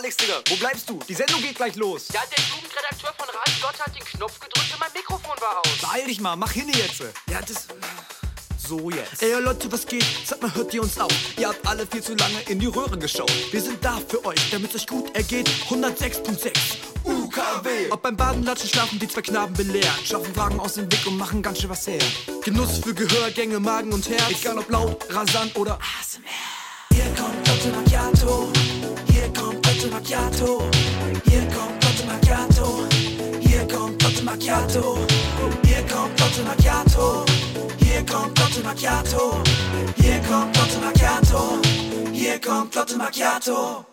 Alex, Digga, wo bleibst du? Die Sendung geht gleich los. Ja, der Jugendredakteur von Radio Dot hat den Knopf gedrückt und mein Mikrofon war aus. Beeil dich mal, mach hin jetzt. Ja, das. So jetzt. Ey Leute, was geht? Sag mal, hört ihr uns auch? Ihr habt alle viel zu lange in die Röhre geschaut. Wir sind da für euch, damit es euch gut ergeht. 106.6 UKW. Ob beim Baden, Latschen, Schlafen, die zwei Knaben belehren. Schaffen Wagen aus dem Weg und machen ganz schön was her. Genuss für Gehör, Gänge, Magen und Herz. Egal ob laut, rasant oder ASMR. Hier kommt Lotte Macchiato. Lotte Macchiato. Hier kommt Lotte Macchiato. Hier kommt Lotte Macchiato. Hier kommt Lotte Macchiato. Hier kommt Lotte Macchiato. Hier kommt Lotte Macchiato. Hier kommt Lotte Macchiato.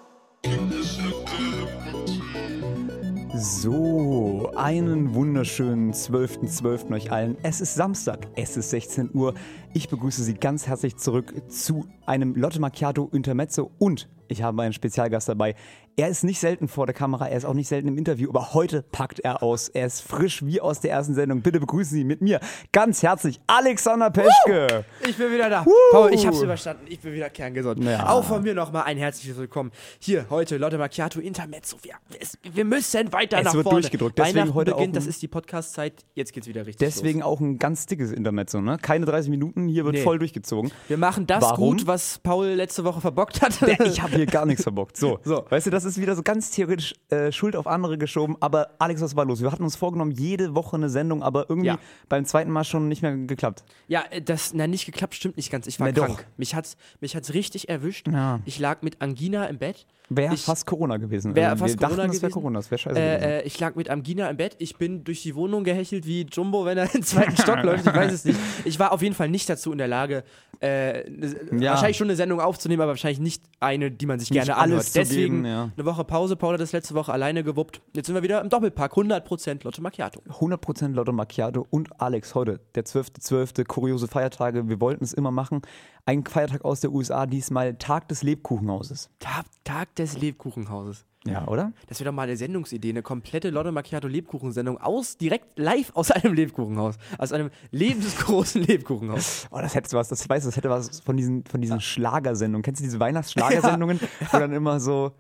So, einen wunderschönen 12.12. euch allen. Es ist Samstag, es ist 16 Uhr. Ich begrüße Sie ganz herzlich zurück zu einem Lotte Macchiato Intermezzo und ich habe einen Spezialgast dabei. Er ist nicht selten vor der Kamera, er ist auch nicht selten im Interview, aber heute packt er aus. Er ist frisch wie aus der ersten Sendung. Bitte begrüßen Sie mit mir ganz herzlich Alexander Peschke. Ich bin wieder da. Woo! Paul, ich hab's überstanden. Ich bin wieder kerngesund. Ja. Auch von mir nochmal ein herzliches Willkommen. Hier, heute Lotte Macchiato Intermezzo. Wir, es, wir müssen weiter Es nach wird vorne. durchgedrückt. Deswegen Weihnachten heute auch beginnt, ein- das ist die Podcast-Zeit. Jetzt geht's wieder richtig Deswegen los. auch ein ganz dickes Intermezzo, ne? Keine 30 Minuten, hier wird Nee. voll durchgezogen. Wir machen das Warum? gut, was Paul letzte Woche verbockt hat. Ich habe hier gar nichts verbockt. So, So. weißt du, das ist wieder so ganz theoretisch äh, Schuld auf andere geschoben. Aber Alex, was war los? Wir hatten uns vorgenommen, jede Woche eine Sendung, aber irgendwie Ja. beim zweiten Mal schon nicht mehr geklappt. Ja, äh, das, na, nicht geklappt, stimmt nicht ganz. Ich war Na doch. krank. Mich hat's, mich hat's richtig erwischt. Ja. Ich lag mit Angina im Bett. Wäre fast Corona gewesen. Wär Also, fast wir dachten, Corona das wäre gewesen. Corona, das wäre scheiße gewesen. Äh, äh, ich lag mit Angina im Bett. Ich bin durch die Wohnung gehechelt wie Jumbo, wenn er in den zweiten Stock läuft. Ich weiß es nicht. Ich war auf jeden Fall nicht dazu in der Lage, äh, ne- Ja. wahrscheinlich schon eine Sendung aufzunehmen, aber wahrscheinlich nicht eine, die man sich Nicht gerne alles anhört. Deswegen geben, ja. eine Woche Pause. Paul hat das letzte Woche alleine gewuppt. Jetzt sind wir wieder im Doppelpack. 100% Lotte Macchiato. 100% Lotto Macchiato und Alex heute, der 12.12., kuriose Feiertage. Wir wollten es immer machen. Ein Feiertag aus der USA, diesmal Tag des Lebkuchenhauses. Tag, Tag des Lebkuchenhauses. Ja, oder? Das wäre doch mal eine Sendungsidee, eine komplette Lotte Macchiato Lebkuchensendung aus, direkt live aus einem Lebkuchenhaus. Aus einem lebensgroßen Lebkuchenhaus. Oh, das hätte was, das weiß, das hätte was von diesen, von diesen Schlagersendungen. Kennst du diese Weihnachtsschlagersendungen, wo dann immer so,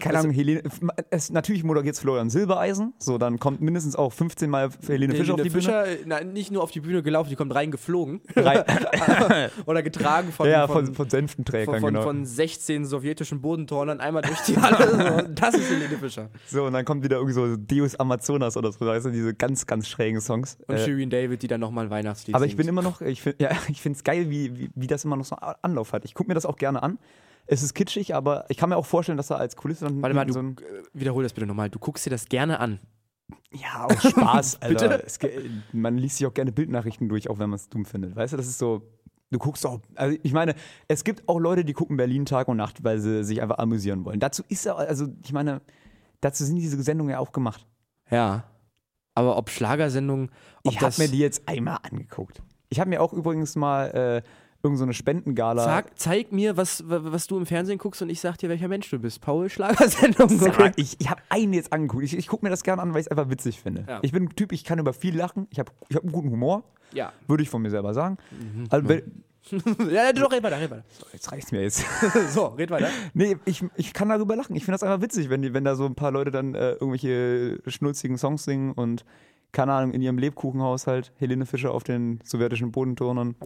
keine Ahnung, Helene, es, natürlich moderiert Florian Silbereisen, so, dann kommt mindestens auch 15 Mal Helene Fischer auf die Helene Bühne. Fischer, äh, nein, nicht nur auf die Bühne gelaufen, die kommt reingeflogen. Drei, Oder getragen von, ja, von, von, von Senftenträgern, von, von, genau. von 16 sowjetischen Bodenturnern einmal durch die Halle. So, das ist Helene Fischer. So, und dann kommt wieder irgendwie so Deus Amazonas oder so, weißt du, diese ganz, ganz schrägen Songs. Und Äh, Shirin David, die dann nochmal ein Weihnachtslied aber ich bin singt. immer noch, ich finde ja, ich finde es geil, wie, wie, wie das immer noch so Anlauf hat. Ich gucke mir das auch gerne an. Es ist kitschig, aber ich kann mir auch vorstellen, dass da als Kulisse dann Warte mal, du, so ein, äh, wiederhol das bitte nochmal. Du guckst dir das gerne an. Ja, aus Spaß, Bitte? Alter. Es, man liest sich auch gerne Bildnachrichten durch, auch wenn man es dumm findet. Weißt du, das ist so. Du guckst auch. Also ich meine, es gibt auch Leute, die gucken Berlin Tag und Nacht, weil sie sich einfach amüsieren wollen. Dazu ist ja, also ich meine, dazu sind diese Sendungen ja auch gemacht. Ja. Aber ob Schlagersendungen, ob ich habe mir die jetzt einmal angeguckt. Ich habe mir auch übrigens mal äh, irgend so eine Spendengala. Sag, zeig mir, was, wa- was du im Fernsehen guckst und ich sag dir, welcher Mensch du bist. Paul Schlagersendung. Sag, ich ich habe einen jetzt angeguckt. Ich, ich gucke mir das gerne an, weil ich es einfach witzig finde. Ja. Ich bin ein Typ, ich kann über viel lachen. Ich habe ich hab einen guten Humor, Ja. würde ich von mir selber sagen. Mhm. Also, wenn- ja, du doch, red weiter, red weiter. jetzt reicht's mir jetzt. So, red weiter. Nee, ich, ich kann darüber lachen. Ich finde das einfach witzig, wenn, die, wenn da so ein paar Leute dann äh, irgendwelche schnulzigen Songs singen und, keine Ahnung, in ihrem Lebkuchenhaushalt Helene Fischer auf den sowjetischen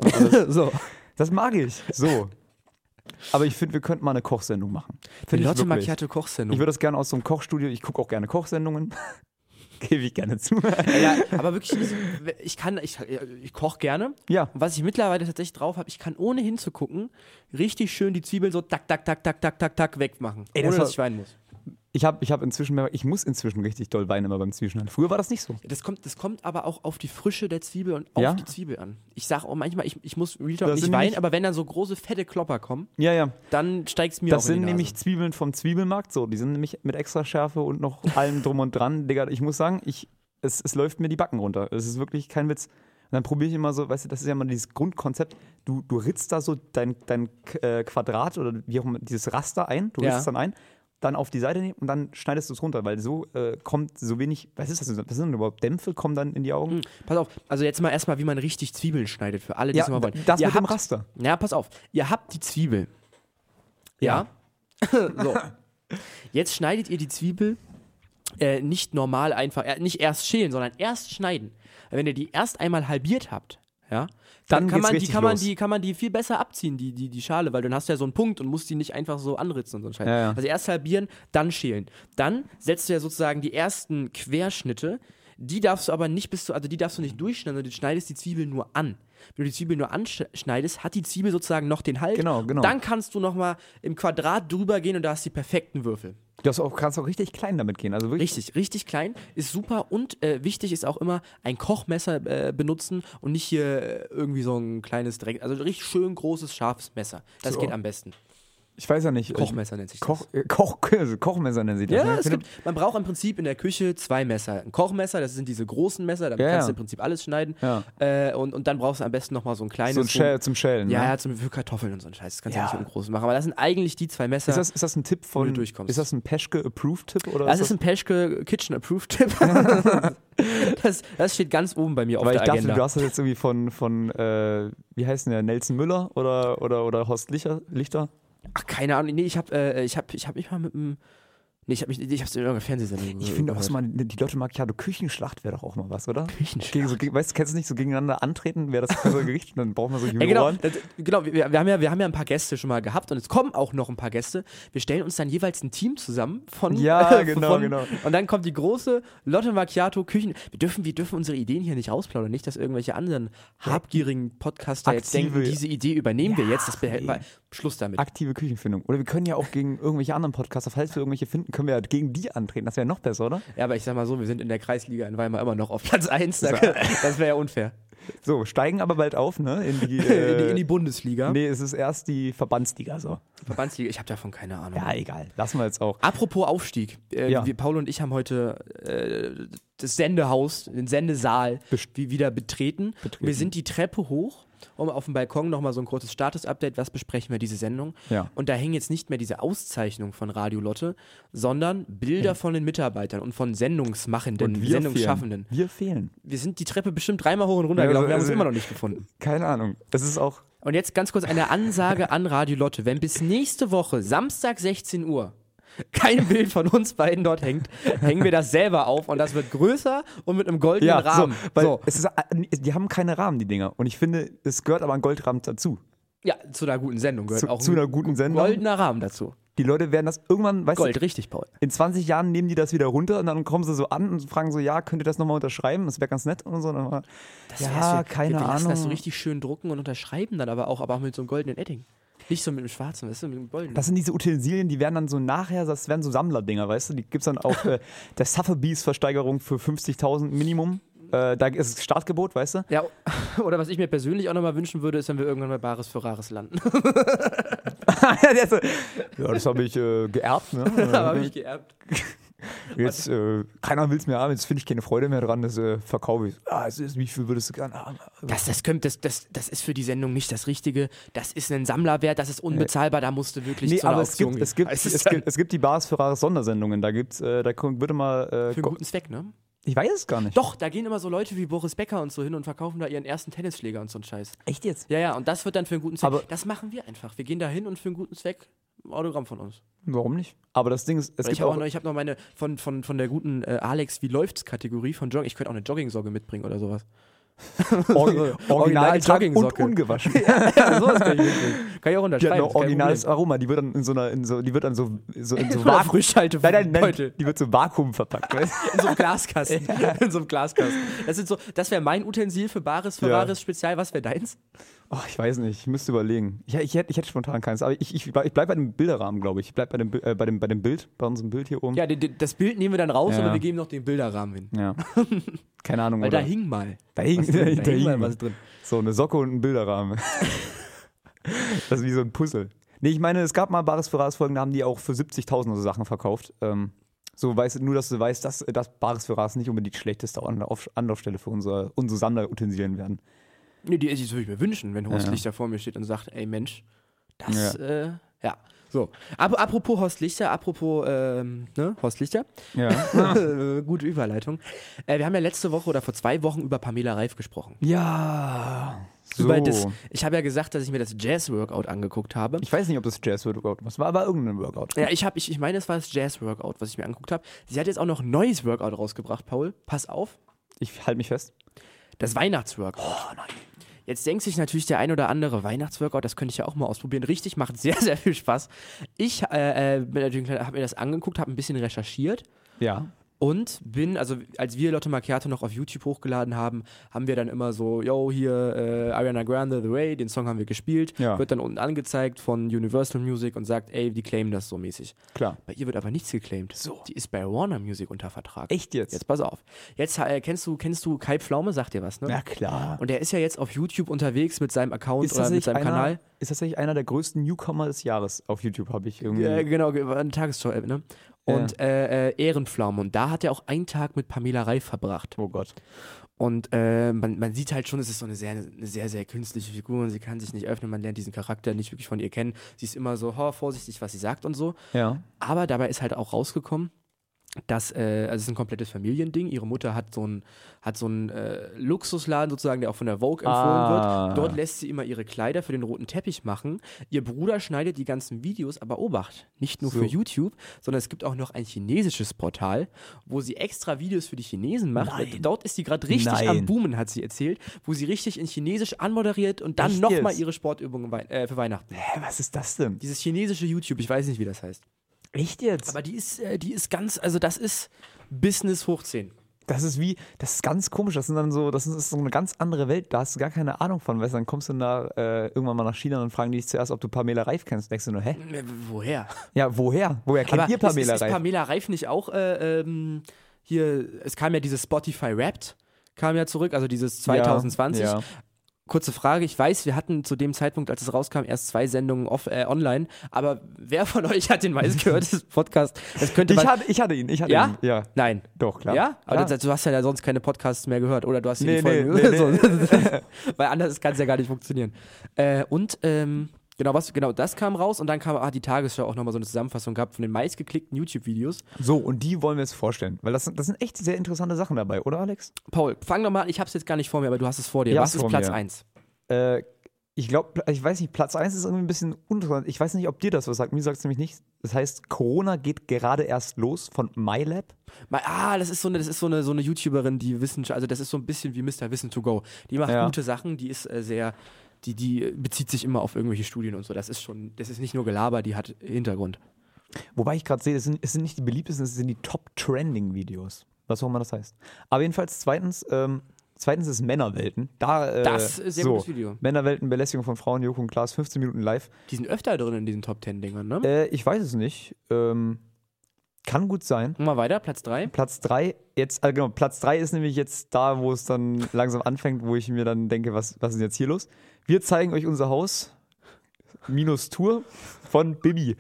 alles. So. Das mag ich. So. Aber ich finde, wir könnten mal eine Kochsendung machen. Die Find ich Lotte wirklich. Macchiato Ich Kochsendung. würde das gerne aus so einem Kochstudio, ich gucke auch gerne Kochsendungen. Gebe ich gerne zu. Ja, aber wirklich, ich kann, ich, ich koche gerne. Ja. Und was ich mittlerweile tatsächlich drauf habe, ich kann ohne hinzugucken richtig schön die Zwiebeln so tak, tak, tak, tak, tak, tak, tak wegmachen. Ey, das ohne war- dass ich weinen muss. Ich habe ich hab inzwischen, mehr- ich muss inzwischen richtig doll weinen immer beim Zwischenhand. Früher war das nicht so. Das kommt, das kommt aber auch auf die Frische der Zwiebel und auf Ja? die Zwiebel an. Ich sage auch manchmal, ich, ich muss Real Talk Das nicht weinen, nämlich- aber wenn dann so große, fette Klopper kommen, Ja, ja. dann steigt es mir Das auch in sind nämlich Zwiebeln vom Zwiebelmarkt. So, die sind nämlich mit extra Schärfe und noch allem drum und dran. Digga, ich muss sagen, ich, es, es läuft mir die Backen runter. Es ist wirklich kein Witz. Und dann probiere ich immer so, weißt du, das ist ja immer dieses Grundkonzept. Du, du ritzt da so dein, dein äh, Quadrat oder wie auch immer, dieses Raster ein. Du Ja. ritzt dann ein, dann auf die Seite nehmen und dann schneidest du es runter, weil so äh, kommt so wenig, was ist das? denn? Was sind denn überhaupt Dämpfe, kommen dann in die Augen? Pass auf, also jetzt mal erstmal, wie man richtig Zwiebeln schneidet, für alle, die Ja, es mal wollen. das Ihr mit dem habt, Raster. Ja, pass auf. Ihr habt die Zwiebel. Ja. so. Jetzt schneidet ihr die Zwiebel äh, nicht normal einfach, äh, nicht erst schälen, sondern erst schneiden. Wenn ihr die erst einmal halbiert habt, ja, Dann kann geht's man, die, kann, man los. die, kann man die viel besser abziehen, die, die, die Schale, weil dann hast du ja so einen Punkt und musst die nicht einfach so anritzen und so ein Scheiß. Ja, ja. Also erst halbieren, dann schälen. Dann setzt du ja sozusagen die ersten Querschnitte, die darfst du aber nicht bis zu, also die darfst du nicht durchschneiden, sondern du schneidest die Zwiebel nur an. Wenn du die Zwiebel nur anschneidest, hat die Zwiebel sozusagen noch den Halt. Genau, genau. Dann kannst du nochmal im Quadrat drüber gehen und da hast du die perfekten Würfel. Du hast auch, kannst auch richtig klein damit gehen. Also wirklich. Richtig, richtig klein, ist super und äh, wichtig ist auch immer ein Kochmesser äh, benutzen und nicht hier äh, irgendwie so ein kleines Dreck, also richtig schön großes, scharfes Messer. Das So. geht am besten. Ich weiß ja nicht. Kochmesser nennt sich das. Koch, äh, Koch, also Kochmesser nennen sie das. Ja, ne? Gibt, man braucht im Prinzip in der Küche zwei Messer. Ein Kochmesser, das sind diese großen Messer, damit Ja, kannst du im Prinzip alles schneiden. Ja. Äh, und, und dann brauchst du am besten nochmal so ein kleines. so ein Shell zum Schälen. Ja, ne? ja, zum, für Kartoffeln und so ein Scheiß. Das kannst du Ja. nicht mit dem großen machen. Aber das sind eigentlich die zwei Messer. Ist das, ist das ein Tipp von. du durchkommst. Ist das ein Peschke-Approved-Tipp? oder das ist ein Peschke Kitchen Approved Tipp. das, das steht ganz oben bei mir auf Weil ich der dachte, Agenda. du hast das jetzt irgendwie von, von äh, wie heißt denn der, Nelson Müller oder, oder, oder Horst Lichter? Lichter? Ach, keine Ahnung. Nee, ich hab, äh, ich hab, ich hab mich mal mit dem. Nee, ich hab mich, ich hab's in irgendeiner Fernsehsendung. Ich finde auch mal, die Lotte Macchiato Küchenschlacht wäre doch auch mal was, oder? Küchenschlacht. Gegen, so, weißt du, kennst du nicht so gegeneinander antreten, wer das bessere Gericht? Und dann brauchen wir so Ja, genau, Juroren. das, genau wir, wir, haben ja, wir haben ja ein paar Gäste schon mal gehabt und es kommen auch noch ein paar Gäste. Wir stellen uns dann jeweils ein Team zusammen von. Ja, genau, genau. Und dann kommt die große Lotte Macchiato Küchen. Wir dürfen, wir dürfen unsere Ideen hier nicht rausplaudern. Nicht, dass irgendwelche anderen habgierigen Podcaster jetzt Aktive- denken, diese Idee übernehmen wir Ja, jetzt. Das behält nee. wir. Schluss damit. Aktive Küchenfindung. Oder wir können ja auch gegen irgendwelche anderen Podcaster, falls wir irgendwelche finden, können wir ja gegen die antreten. Das wäre noch besser, oder? Ja, aber ich sag mal so, wir sind in der Kreisliga in Weimar immer noch auf Platz 1. So. Das wäre ja unfair. So, steigen aber bald auf, ne? In die, in, die, äh, in die Bundesliga. Nee, es ist erst die Verbandsliga, so. Verbandsliga, ich habe davon keine Ahnung. Ja, egal. Lassen wir jetzt auch. Apropos Aufstieg. Äh, Ja. wir, Paul und ich haben heute äh, das Sendehaus, den Sendesaal Best- wie wieder betreten. Betreten. Wir sind die Treppe hoch, um auf dem Balkon nochmal so ein kurzes Status-Update, was besprechen wir diese Sendung. Ja. Und da hängen jetzt nicht mehr diese Auszeichnungen von Radio Lotte, sondern Bilder von den Mitarbeitern und von Sendungsmachenden, Und wir Sendungsschaffenden. fehlen. Wir fehlen. Wir sind die Treppe bestimmt dreimal hoch und runter Ja, gelaufen, wir haben uns also- immer noch nicht gefunden. Keine Ahnung. Es ist auch. Und jetzt ganz kurz eine Ansage an Radio Lotte. Wenn bis nächste Woche, Samstag 16 Uhr, kein Bild von uns beiden dort hängt, hängen wir das selber auf und das wird größer und mit einem goldenen Ja, Rahmen. So, weil so. Es ist, die haben keine Rahmen, die Dinger. Und ich finde, es gehört aber ein Goldrahmen dazu. Ja, zu einer guten Sendung gehört Zu, auch zu ein einer guten Sendung. goldener Rahmen dazu. Die Leute werden das irgendwann, weißt Gold, du, richtig, Paul. in 20 Jahren nehmen die das wieder runter und dann kommen sie so an und fragen so, ja, könnt ihr das nochmal unterschreiben? Das wäre ganz nett und so. Und dann war, Das ja, wir, keine wir, wir lassen Ahnung. das so richtig schön drucken und unterschreiben dann aber auch, aber auch mit so einem goldenen Edding. Nicht so mit dem schwarzen, weißt du, mit dem goldenen. Das sind diese Utensilien, die werden dann so nachher, das werden so Sammlerdinger, weißt du? Die gibt es dann auf äh, der Sotheby's-Versteigerung für 50.000 Minimum. Äh, da ist es Startgebot, weißt du? ja, oder was ich mir persönlich auch nochmal wünschen würde, ist, wenn wir irgendwann bei Bares für Rares landen. Ja, das habe ich äh, geerbt, ne? habe ich geerbt. Jetzt, äh, keiner will es mehr haben, jetzt finde ich keine Freude mehr dran, das äh, verkaufe ich. Ah, es ist, wie viel würdest du gerne haben? Das, das, könnt, das, das, das ist für die Sendung nicht das Richtige. Das ist ein Sammlerwert, das ist unbezahlbar, da musst du wirklich Nee, zu aber es gibt, es, gibt, Heißt es, gibt, es gibt die Bars für Rares Sondersendungen. Da gibt's, äh, da kommt- wird immer. Äh, Für einen guten Zweck, ne? ich weiß es gar nicht. Doch, da gehen immer so Leute wie Boris Becker und so hin und verkaufen da ihren ersten Tennisschläger und so einen Scheiß. Echt jetzt? Ja, ja, und das wird dann für einen guten Zweck. Aber- das machen wir einfach. Wir gehen da hin und für einen guten Zweck Autogramm von uns. Warum nicht? Aber das Ding ist, es Weil ich gibt habe auch. noch, ich hab noch meine von, von, von der guten äh, Alex, wie läuft's Kategorie von Jogging. Ich könnte auch eine Joggingsocke mitbringen oder sowas. Orgi Original getragen und ungewaschen. ja, sowas kann ich mitbringen. Kann ich auch Die unterschreiben. hat noch originales. Aroma. Die wird dann in so einer, in so, die wird dann so, so in so Vakuum. Frischhalte Nein, nein, nein, die wird so Vakuum verpackt. Weißt? In so einem Glaskasten. In so einem Glaskasten. Das, sind so, das wäre mein Utensil für Bares, für Ja. Bares Spezial. Was wäre deins? Oh, ich weiß nicht, ich müsste überlegen. Ich, ich, hätte, ich hätte spontan keins, aber ich, ich, ich bleibe bei dem Bilderrahmen, glaube ich. Ich bleibe bei dem, äh, bei, dem, bei dem Bild, bei unserem Bild hier oben. Ja, die, die, das Bild nehmen wir dann raus, Ja. aber wir geben noch den Bilderrahmen hin. Ja. Keine Ahnung, Weil oder? da hing mal. da hing, was drin. da Da hing mal was drin. So, eine Socke und ein Bilderrahmen. das ist wie so ein Puzzle. Nee, ich meine, es gab mal Bares für Rares Folgen, da haben die auch für 70.000 so Sachen verkauft. Ähm, so weißt, nur, dass du weißt, dass, dass Bares für Rares nicht unbedingt die schlechteste Anlauf, Anlaufstelle für unsere, unsere Sammlerutensilien werden. Nee, die, das würde ich mir wünschen, wenn Horst Ja. Lichter vor mir steht und sagt, ey Mensch, das, Ja. äh, ja. So, Ap apropos Horst Lichter, apropos, ähm, ne, Horst Lichter, Ja. gute Überleitung. Äh, wir haben ja letzte Woche oder vor zwei Wochen über Pamela Reif gesprochen. ja. So. Das, ich habe ja gesagt, dass ich mir das Jazz-Workout angeguckt habe. Ich weiß nicht, ob das Jazz-Workout war. Es war aber irgendein Workout. Ja, ich habe, ich, ich meine, es war das Jazz-Workout, was ich mir angeguckt habe. Sie hat jetzt auch noch ein neues Workout rausgebracht, Paul. Pass auf. Ich halte mich fest. Das Weihnachtsworkout. Oh nein. Jetzt denkt sich natürlich der ein oder andere Weihnachtsworkout, das könnte ich ja auch mal ausprobieren. Richtig, macht sehr, sehr viel Spaß. Ich äh, äh, habe mir das angeguckt, habe ein bisschen recherchiert Ja. Und bin, also als wir Lotte Macchiato noch auf YouTube hochgeladen haben, haben wir dann immer so, yo, hier äh, Ariana Grande, The Way, den Song haben wir gespielt, Ja. wird dann unten angezeigt von Universal Music und sagt, ey, die claimen das so mäßig. Klar. Bei ihr wird aber nichts geclaimed. So. Die ist bei Warner Music unter Vertrag. Echt jetzt? Jetzt pass auf. Jetzt äh, kennst du, kennst du Kai Pflaume, sagt dir was, ne? Ja, klar. Und er ist ja jetzt auf YouTube unterwegs mit seinem Account Ist oder mit seinem einer, Kanal. ist tatsächlich einer der größten Newcomer des Jahres auf YouTube, habe ich irgendwie. Äh, genau, eine Tagesschau-App, ne? Und äh, äh, Ehrenpflaume. Und da hat er auch einen Tag mit Pamela Reif verbracht. oh Gott. Und äh, man, man sieht halt schon, es ist so eine sehr, eine sehr, sehr künstliche Figur und sie kann sich nicht öffnen. Man lernt diesen Charakter nicht wirklich von ihr kennen. Sie ist immer so, oh, vorsichtig, was sie sagt und so. Ja. Aber dabei ist halt auch rausgekommen, dass, äh, also es ist ein komplettes Familiending. Ihre Mutter hat so einen hat so einen, äh, Luxusladen sozusagen, der auch von der Vogue empfohlen Ah. wird. Dort lässt sie immer ihre Kleider für den roten Teppich machen. Ihr Bruder schneidet die ganzen Videos, aber Obacht, nicht nur So. für YouTube, sondern es gibt auch noch ein chinesisches Portal, wo sie extra Videos für die Chinesen macht. Nein. Dort ist sie gerade richtig Nein. am Boomen, hat sie erzählt, wo sie richtig in Chinesisch anmoderiert und dann nochmal ihre Sportübungen äh, für Weihnachten. Hä, was ist das denn? Dieses chinesische YouTube, ich weiß nicht, wie das heißt. Echt jetzt? Aber die ist, äh, die ist ganz, also das ist Business hoch 10. Das ist wie, das ist ganz komisch. Das sind dann so, das ist so eine ganz andere Welt. Da hast du gar keine Ahnung von. Weißt du, dann kommst du da äh, irgendwann mal nach China und fragen die dich zuerst, ob du Pamela Reif kennst. Denkst du nur, hä? Äh, Woher? Ja, woher? Woher kennt Aber ihr Pamela ist, ist, ist Reif? Pamela Reif nicht auch äh, ähm, hier, es kam ja dieses Spotify Wrapped, kam ja zurück, also dieses 2020. Ja, ja. Kurze Frage, ich weiß, wir hatten zu dem Zeitpunkt, als es rauskam, erst zwei Sendungen off, äh, online, aber wer von euch hat den meist gehört, das Podcast? Das könnte Ich hatte, ich hatte ihn, ich hatte Ja? ihn. Ja, Nein. doch, klar. Ja? Aber Klar. das, du hast ja sonst keine Podcasts mehr gehört oder du hast Nee, die Folgen nee, nee, so. Weil anders kann es ja gar nicht funktionieren. Äh, und ähm, genau, was, genau, das kam raus und dann kam, hat die Tagesschau auch nochmal so eine Zusammenfassung gehabt von den meistgeklickten YouTube-Videos. So, und die wollen wir jetzt vorstellen. Weil das, sind- das sind echt sehr interessante Sachen dabei, oder Alex? Paul, fang doch mal an, ich hab's jetzt gar nicht vor mir, aber du hast es vor dir. Ich was ist Platz mir. 1? Äh, ich glaube, ich weiß nicht, Platz 1 ist irgendwie ein bisschen uninteressant. Ich weiß nicht, ob dir das was sagt. Mir sagt es nämlich nicht. Das heißt, Corona geht gerade erst los von MyLab. Ah, das ist so eine, das ist so eine, so eine YouTuberin, die Wissen, also das ist so ein bisschen wie Mr. Wissen to go. Die macht Ja. gute Sachen, die ist äh, sehr, die, die bezieht sich immer auf irgendwelche Studien und so. Das ist schon, das ist nicht nur Gelaber, die hat Hintergrund. Wobei ich gerade sehe, es sind, es sind nicht die beliebtesten, es sind die Top-Trending-Videos. Was auch immer das heißt. Aber jedenfalls, zweitens, ähm, zweitens ist Männerwelten. Da, äh, Das ist sehr so, gutes Video. Männerwelten, Belästigung von Frauen, Joko und Klaas, 15 Minuten live. Die sind öfter drin in diesen Top 10 Dingern, ne? Äh, ich weiß es nicht. Ähm, kann gut sein. Mal weiter, Platz 3. Platz 3, jetzt, äh, genau, Platz 3 ist nämlich jetzt da, wo es dann langsam anfängt, wo ich mir dann denke, was, was ist jetzt hier los? Wir zeigen euch unser Haus. Minus Tour von Bibi.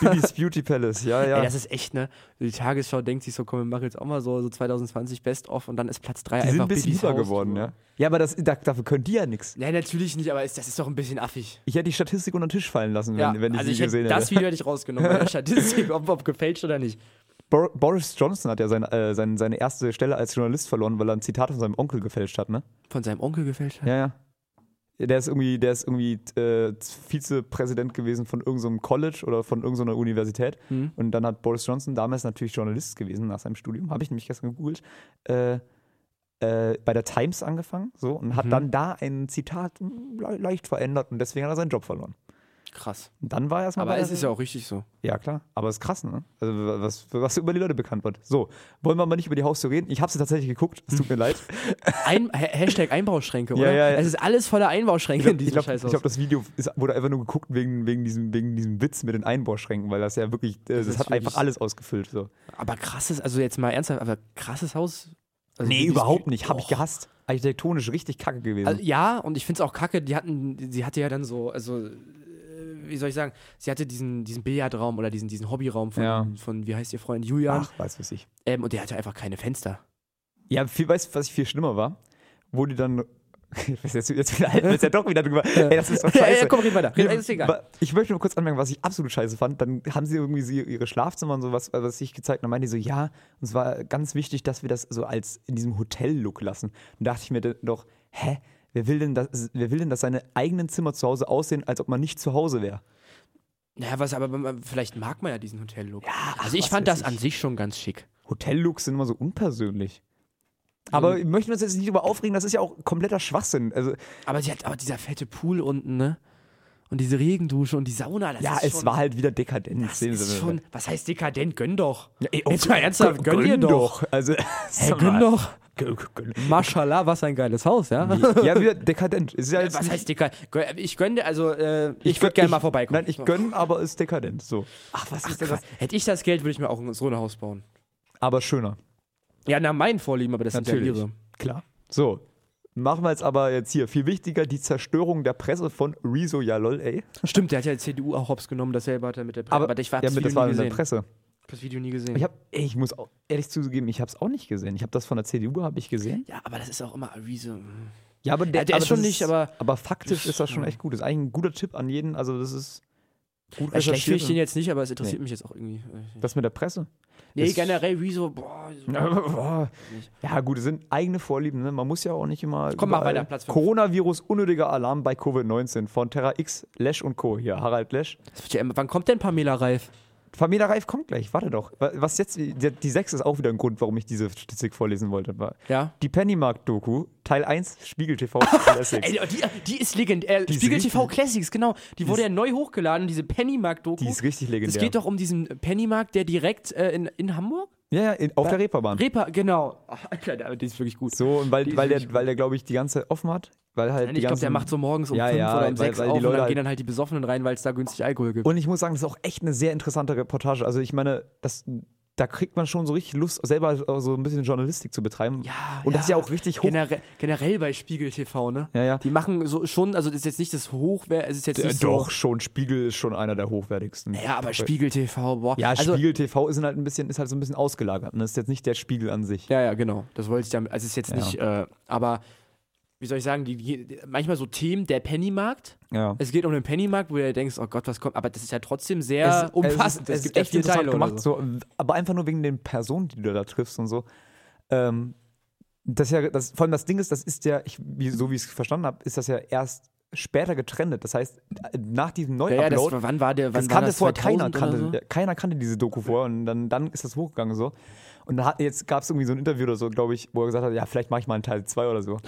Bibis Beauty Palace, ja, ja. Ey, das ist echt, ne? Die Tagesschau denkt sich so, komm, wir machen jetzt auch mal so, so 2020 Best-of und dann ist Platz 3 die einfach sind ein bisschen Bibis lieber Haus. geworden, ja. Ja, aber das, da, dafür können die ja nichts. Nee, natürlich nicht, aber ist, das ist doch ein bisschen affig. Ich hätte die Statistik unter den Tisch fallen lassen, wenn, Ja, wenn ich also sie ich hätte, gesehen das hätte. Video hätte ich rausgenommen, bei der Statistik, ob, ob gefälscht oder nicht. Bor Boris Johnson hat ja sein, äh, sein, seine erste Stelle als Journalist verloren, weil er ein Zitat von seinem Onkel gefälscht hat, ne? Von seinem Onkel gefälscht hat? Ja, ja. Der ist irgendwie, der ist irgendwie äh, Vizepräsident gewesen von irgendeinem College oder von irgendeiner Universität. Hm. Und dann hat Boris Johnson, damals natürlich Journalist gewesen nach seinem Studium, habe ich nämlich gestern gegoogelt, äh, äh, bei der Times angefangen so und hat Mhm. dann da ein Zitat le leicht verändert und deswegen hat er seinen Job verloren. Krass. Dann war er erstmal Aber es ist ja auch richtig so. ja, klar. Aber es ist krass, ne? Also, was, was über die Leute bekannt wird. So, wollen wir mal nicht über die Haustür reden? Ich habe sie tatsächlich geguckt. Es tut mir leid. Ein, Ha- Hashtag Einbauschränke, Ja, oder? ja, ja. Es ist alles voller Einbauschränke in Ich diesem glaube, Scheißhaus. glaub, das Video ist, wurde einfach nur geguckt wegen, wegen, diesem, wegen diesem Witz mit den Einbauschränken, weil das ja wirklich, äh, das, ist hat einfach alles ausgefüllt. So. aber krasses, also jetzt mal ernsthaft, aber krasses Haus. Also Nee, überhaupt nicht. Habe ich gehasst. Architektonisch richtig kacke gewesen. Also, ja, und ich finde es auch kacke, die hatten, sie hatte ja dann so, also, wie soll ich sagen, sie hatte diesen, diesen Billardraum oder diesen, diesen Hobbyraum von, Ja. von, wie heißt ihr Freund, Julian, Ach, weiß was ich. ähm, und der hatte einfach keine Fenster. Ja, viel, weißt du, was viel schlimmer war? Wo die dann. jetzt, jetzt wieder halten wir jetzt ja doch wieder drüber. Ey, das ist doch Ja, scheiße. ja, komm, red weiter. Ist egal. Ich möchte nur kurz anmerken, was ich absolut scheiße fand. Dann haben sie irgendwie sie ihre Schlafzimmer und sowas, was ich gezeigt habe. Dann meinen die so, ja, und es war ganz wichtig, dass wir das so als in diesem Hotel-Look lassen. Und dachte ich mir dann doch, hä? Wer will, denn das, wer will denn, dass seine eigenen Zimmer zu Hause aussehen, als ob man nicht zu Hause wäre? Naja, was, aber man- vielleicht mag man ja diesen Hotel-Look. ach, also ich fand das an ich. sich schon ganz schick. Hotellooks sind immer so unpersönlich. Aber wir möchten uns jetzt nicht über aufregen, das ist ja auch kompletter Schwachsinn. Also, Aber sie hat aber dieser fette Pool unten, ne? Und diese Regendusche und die Sauna, das ja, ist es schon, war halt wieder dekadent. das Sehen ist Sie schon, was heißt dekadent? Gönn doch. Ja, ey, Jetzt mal ernsthaft, gönn, dir doch. Also, Hey, gönn doch. Maschallah, was ein geiles Haus, ja? Ja, wieder dekadent. Jetzt Was heißt dekadent? Ich gönne, also äh, ich, würde gerne mal vorbeikommen. Nein, ich gönn, aber ist dekadent. So. Ach, was ist denn das? Hätte ich das Geld, würde ich mir auch so ein Haus bauen. Aber schöner. Ja, nach meinen Vorlieben, aber das Natürlich. sind ja ihre. Klar. So. Machen wir jetzt aber jetzt hier. Viel wichtiger, die Zerstörung der Presse von Rezo. Ja, lol, ey. Stimmt, der hat ja die CDU auch hops genommen, dasselbe hat er mit der Presse. Aber, ich habe ja, das mit- Video das war in der. Presse. Ich hab das Video nie gesehen. Ich, hab, ey, ich muss auch ehrlich zugeben, ich habe es auch nicht gesehen. Ich habe das von der CDU habe ich gesehen. ja, aber das ist auch immer Rezo. mm. Ja, aber der aber ist schon das nicht, aber- aber faktisch ist das schon echt gut. Das ist eigentlich ein guter Tipp an jeden. Also das ist gut Ja, schlecht finde ich den jetzt nicht, aber es interessiert Nee. mich jetzt auch irgendwie. Das mit der Presse. Nee, ist- generell Rezo, boah. so- Boah. Ja, gut, es sind eigene Vorlieben. Ne? Man muss ja auch nicht immer. Komm, überall- weiter, Platz fünf. Coronavirus, unnötiger Alarm bei Covid-19 von Terra X, Lesch und Co. Hier, Harald Lesch. Das ja Wann kommt denn Pamela Reif? Pamela Reif kommt gleich, warte doch. Wa- Was jetzt, die, die 6 ist auch wieder ein Grund, warum ich diese Statistik vorlesen wollte. War Ja. Die Pennymark-Doku, Teil 1, Spiegel TV Classics. Ey, die, die ist legendär. ist Spiegel TV richtig- Classics, genau. Die wurde ja neu hochgeladen, diese Pennymark-Doku. Die ist richtig legendär. Es geht doch um diesen Pennymarkt, der direkt äh, in, in Hamburg? Ja, ja, auf der Reeperbahn. Reeper, genau. Ach, Alter, der- die ist wirklich gut. so, und weil, Die weil der, weil der glaube ich, die ganze offen hat. Weil halt Nein, ich glaube, der macht so morgens um Ja, 5 ja, oder um weil- 6 weil auf und dann halt- gehen dann halt die Besoffenen rein, weil es da günstig Alkohol gibt. Und ich muss sagen, das ist auch echt eine sehr interessante Reportage. Also ich meine, das, da kriegt man schon so richtig Lust, selber so ein bisschen Journalistik zu betreiben. ja, Und das ist ja auch richtig hoch. Generell, generell bei Spiegel TV, ne? Ja, ja. Die machen so schon, also das ist jetzt nicht das Hochwert, es ist jetzt Äh, nicht doch, so. schon. Spiegel ist schon einer der hochwertigsten. Ja, aber Spiegel TV, boah. Ja, also, Spiegel TV ist halt ein bisschen, ist halt so ein bisschen ausgelagert. Und das ist jetzt nicht der Spiegel an sich. Ja, ja, genau. Das wollte ich damit. Also es ist jetzt Ja. nicht, äh, aber wie soll ich sagen, die, die, manchmal so Themen, der Pennymarkt. Ja. Es geht um den Pennymarkt, wo du denkst, oh Gott, was kommt. Aber das ist ja trotzdem sehr umfassend. Es, Es, ist gibt echt interessant Teile gemacht, so. so. aber einfach nur wegen den Personen, die du da triffst und so. Ähm, das ja, das, vor allem das Ding ist, das ist ja, ich, wie, so wie ich es verstanden habe, ist das ja erst später getrennt. Das heißt, nach diesem Ja, ja, das, Neuupload, wann war der, wann das war kannte vorher keiner, 2000 oder kannte, so? keiner kannte diese Doku vorher und dann, dann ist das hochgegangen so. Und dann hat, jetzt gab es irgendwie so ein Interview oder so, glaube ich, wo er gesagt hat, ja, vielleicht mache ich mal einen Teil 2 oder so.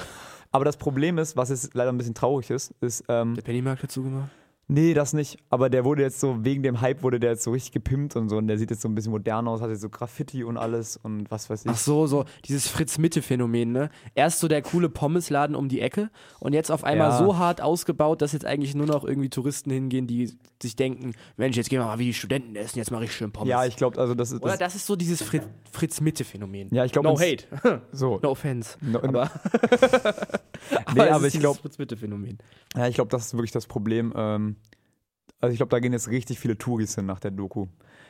Aber das Problem ist, was jetzt leider ein bisschen traurig ist, ist, ähm, Der Pennymarkt dazu gemacht? Nee, das nicht. Aber der wurde jetzt so, wegen dem Hype wurde der jetzt so richtig gepimpt und so. Und der sieht jetzt so ein bisschen modern aus, hat jetzt so Graffiti und alles und was weiß ich. Ach so, so dieses Fritz-Mitte-Phänomen, ne? Erst so der coole Pommesladen um die Ecke und jetzt auf einmal Ja. so hart ausgebaut, dass jetzt eigentlich nur noch irgendwie Touristen hingehen, die sich denken, Mensch, jetzt gehen wir mal wie die Studenten essen, jetzt mache ich schön Pommes. Ja, ich glaube, also das ist. Oder Das, das ist so dieses Fritz- Fritz-Mitte-Phänomen. Ja, ich glaub, No hate. so. no offense. No- aber, Nee, es aber ich glaube, Fritz-Mitte-Phänomen. ja, ich glaube, das ist wirklich das Problem. Ähm, also ich glaube, da gehen jetzt richtig viele Touris hin nach der Doku.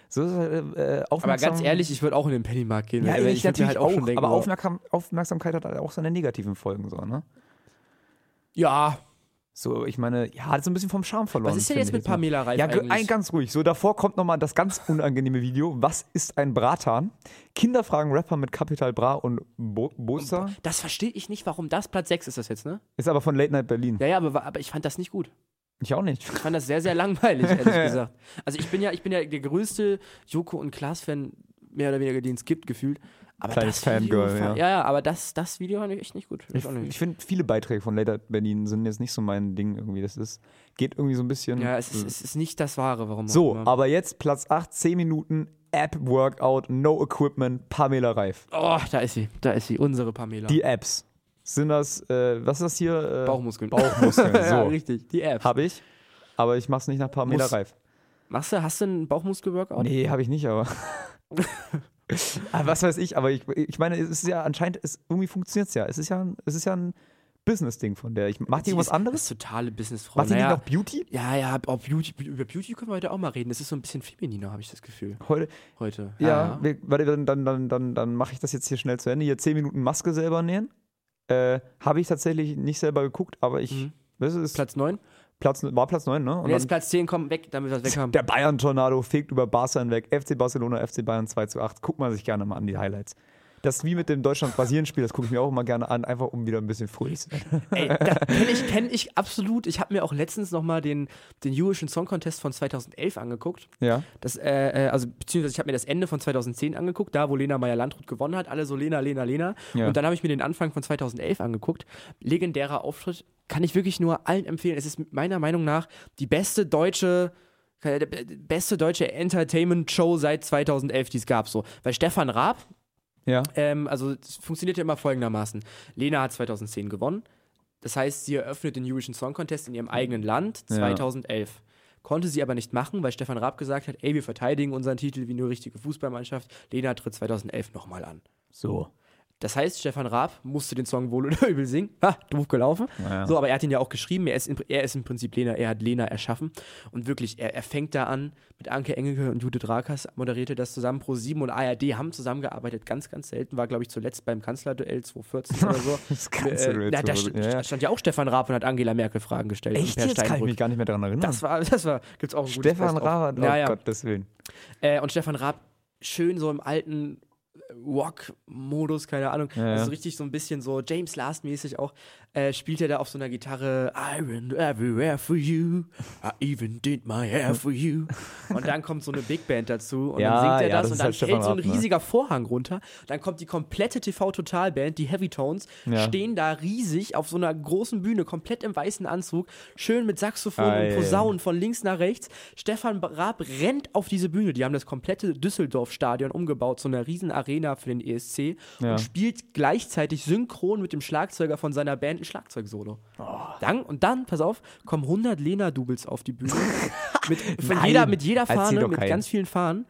So äh, äh, Aber ganz ehrlich, ich würde auch in den Pennymarkt gehen. ja, weil ich, mir natürlich halt auch, schon denken, aber Aufmerksam, Aufmerksamkeit hat halt auch seine negativen Folgen so, ne? Ja, So, ich meine, ja, hat so ein bisschen vom Charme verloren. was ist denn jetzt ich mit. Pamela Reif Ja, ge- eigentlich? ein, ganz ruhig. So, davor kommt nochmal das ganz unangenehme Video. Was ist ein Bratan? Kinder fragen Rapper mit Capital Bra und Bo Bosa. das verstehe ich nicht, warum das Platz 6 ist das jetzt, ne? Ist aber von Late Night Berlin. Ja, ja, aber, aber ich fand das nicht gut. Ich auch nicht. Ich fand das sehr, sehr langweilig, ehrlich gesagt. Also ich bin ja, ich bin ja der größte Joko und Klaas-Fan, mehr oder weniger, den es gibt, gefühlt. Aber Kleines Fangirl, ja. ja. Ja, aber das, das Video fand ich echt nicht gut. Ich, nicht. ich finde, viele Beiträge von Late Night Berlin sind jetzt nicht so mein Ding irgendwie. Das ist, geht irgendwie so ein bisschen. ja, es ist, es ist nicht das Wahre, warum so, aber jetzt Platz 8, 10 Minuten, App-Workout, No Equipment, Pamela Reif. Oh, da ist sie, da ist sie, unsere Pamela. Die Apps. Sind das, äh, was ist das hier? Äh, Bauchmuskeln. Bauchmuskeln, so. ja, richtig, die App. Habe ich. Aber ich mach's nicht nach Pamela Muss- Reif. Machst du, hast du einen Bauchmuskel-Workout? Nee, habe ich nicht, aber. aber was weiß ich, aber ich, ich meine, es ist ja anscheinend, es, irgendwie funktioniert es ja. Es ist ja ein, es ist ja ein Business-Ding von der. Ich, macht die Die irgendwas ist, anderes? Ist totale Businessfrau. Macht die naja, nicht noch Beauty? Ja, ja, oh, Beauty, über Beauty können wir heute auch mal reden. Das ist so ein bisschen femininer, habe ich das Gefühl. Heute? Heute. Ja, wir, warte, dann, dann, dann, dann, dann mache ich das jetzt hier schnell zu Ende. Hier 10 Minuten Maske selber nähen. Äh, habe ich tatsächlich nicht selber geguckt, aber ich. Mhm. Das ist Platz 9. Platz, war Platz 9, ne? Und Und jetzt dann, Platz 10, komm, weg, damit wir das weg haben. der Bayern-Tornado fegt über Barca hinweg. FC Barcelona, FC Bayern 2 zu 8. Guckt man sich gerne mal an die Highlights. Das wie mit dem Deutschland-Brasilien-Spiel, das gucke ich mir auch immer gerne an, einfach um wieder ein bisschen fröhlich zu werden. Ey, das kenne ich, kenn ich absolut. Ich habe mir auch letztens nochmal den, den Eurovision Song Contest von 2011 angeguckt. Ja. Das, äh, äh, also, beziehungsweise ich habe mir das Ende von 2010 angeguckt, da wo Lena Meyer-Landrut gewonnen hat. Alle so Lena, Lena, Lena. Ja. Und dann habe ich mir den Anfang von 2011 angeguckt. Legendärer Auftritt. Kann ich wirklich nur allen empfehlen. Es ist meiner Meinung nach die beste deutsche äh, beste deutsche Entertainment-Show seit 2011, die es gab. So. Weil Stefan Raab, Ja. ähm, also es funktioniert ja immer folgendermaßen. Lena hat 2010 gewonnen. Das heißt, sie eröffnet den Eurovision Song Contest in ihrem eigenen Land Ja. 2011. Konnte sie aber nicht machen, weil Stefan Raab gesagt hat, ey, wir verteidigen unseren Titel wie eine richtige Fußballmannschaft. Lena tritt 2011 nochmal an. So. Das heißt, Stefan Raab musste den Song wohl oder übel singen. Ha, doof gelaufen. Ja. So, aber er hat ihn ja auch geschrieben. Er ist, im- er ist im Prinzip Lena, er hat Lena erschaffen. Und wirklich, er, er fängt da an mit Anke Engelke und Judith Rakers, moderierte das zusammen. Pro 7 und ARD haben zusammengearbeitet, ganz, ganz selten. War, glaube ich, zuletzt beim Kanzlerduell 2014 oder so. Das Kanzlerduell äh, da 2014, st- ja, stand ja auch Stefan Raab und hat Angela Merkel Fragen gestellt. Echt jetzt kann ich mich gar nicht mehr daran erinnern. Das war, das war, gibt's auch ein Stefan. Raab, oh ja, ja. Gottes Willen. Äh, und Stefan Raab schön so im alten Rock-Modus, keine Ahnung. Ja, ja. Also richtig so ein bisschen so James Last-mäßig auch. Äh, spielt er da auf so einer Gitarre I ran everywhere for you. I even did my hair for you. Und dann kommt so eine Big Band dazu und Ja, dann singt er ja, das, das und dann halt fällt Stefan so ein ne? riesiger Vorhang runter. Dann kommt die komplette TV-Total-Band, die Heavy Tones, Ja. stehen da riesig auf so einer großen Bühne, komplett im weißen Anzug, schön mit Saxophon Ah, und. Posaunen von links nach rechts. Stefan Raab rennt auf diese Bühne. Die haben das komplette Düsseldorf-Stadion umgebaut, so eine riesen Arena für den ESC und spielt gleichzeitig synchron mit dem Schlagzeuger von seiner Band ein Schlagzeugsolo. Oh. Dann, und dann, pass auf, kommen 100 Lena-Doubles auf die Bühne. mit, jeder, mit jeder Fahne, mit keinen. ganz vielen Fahnen.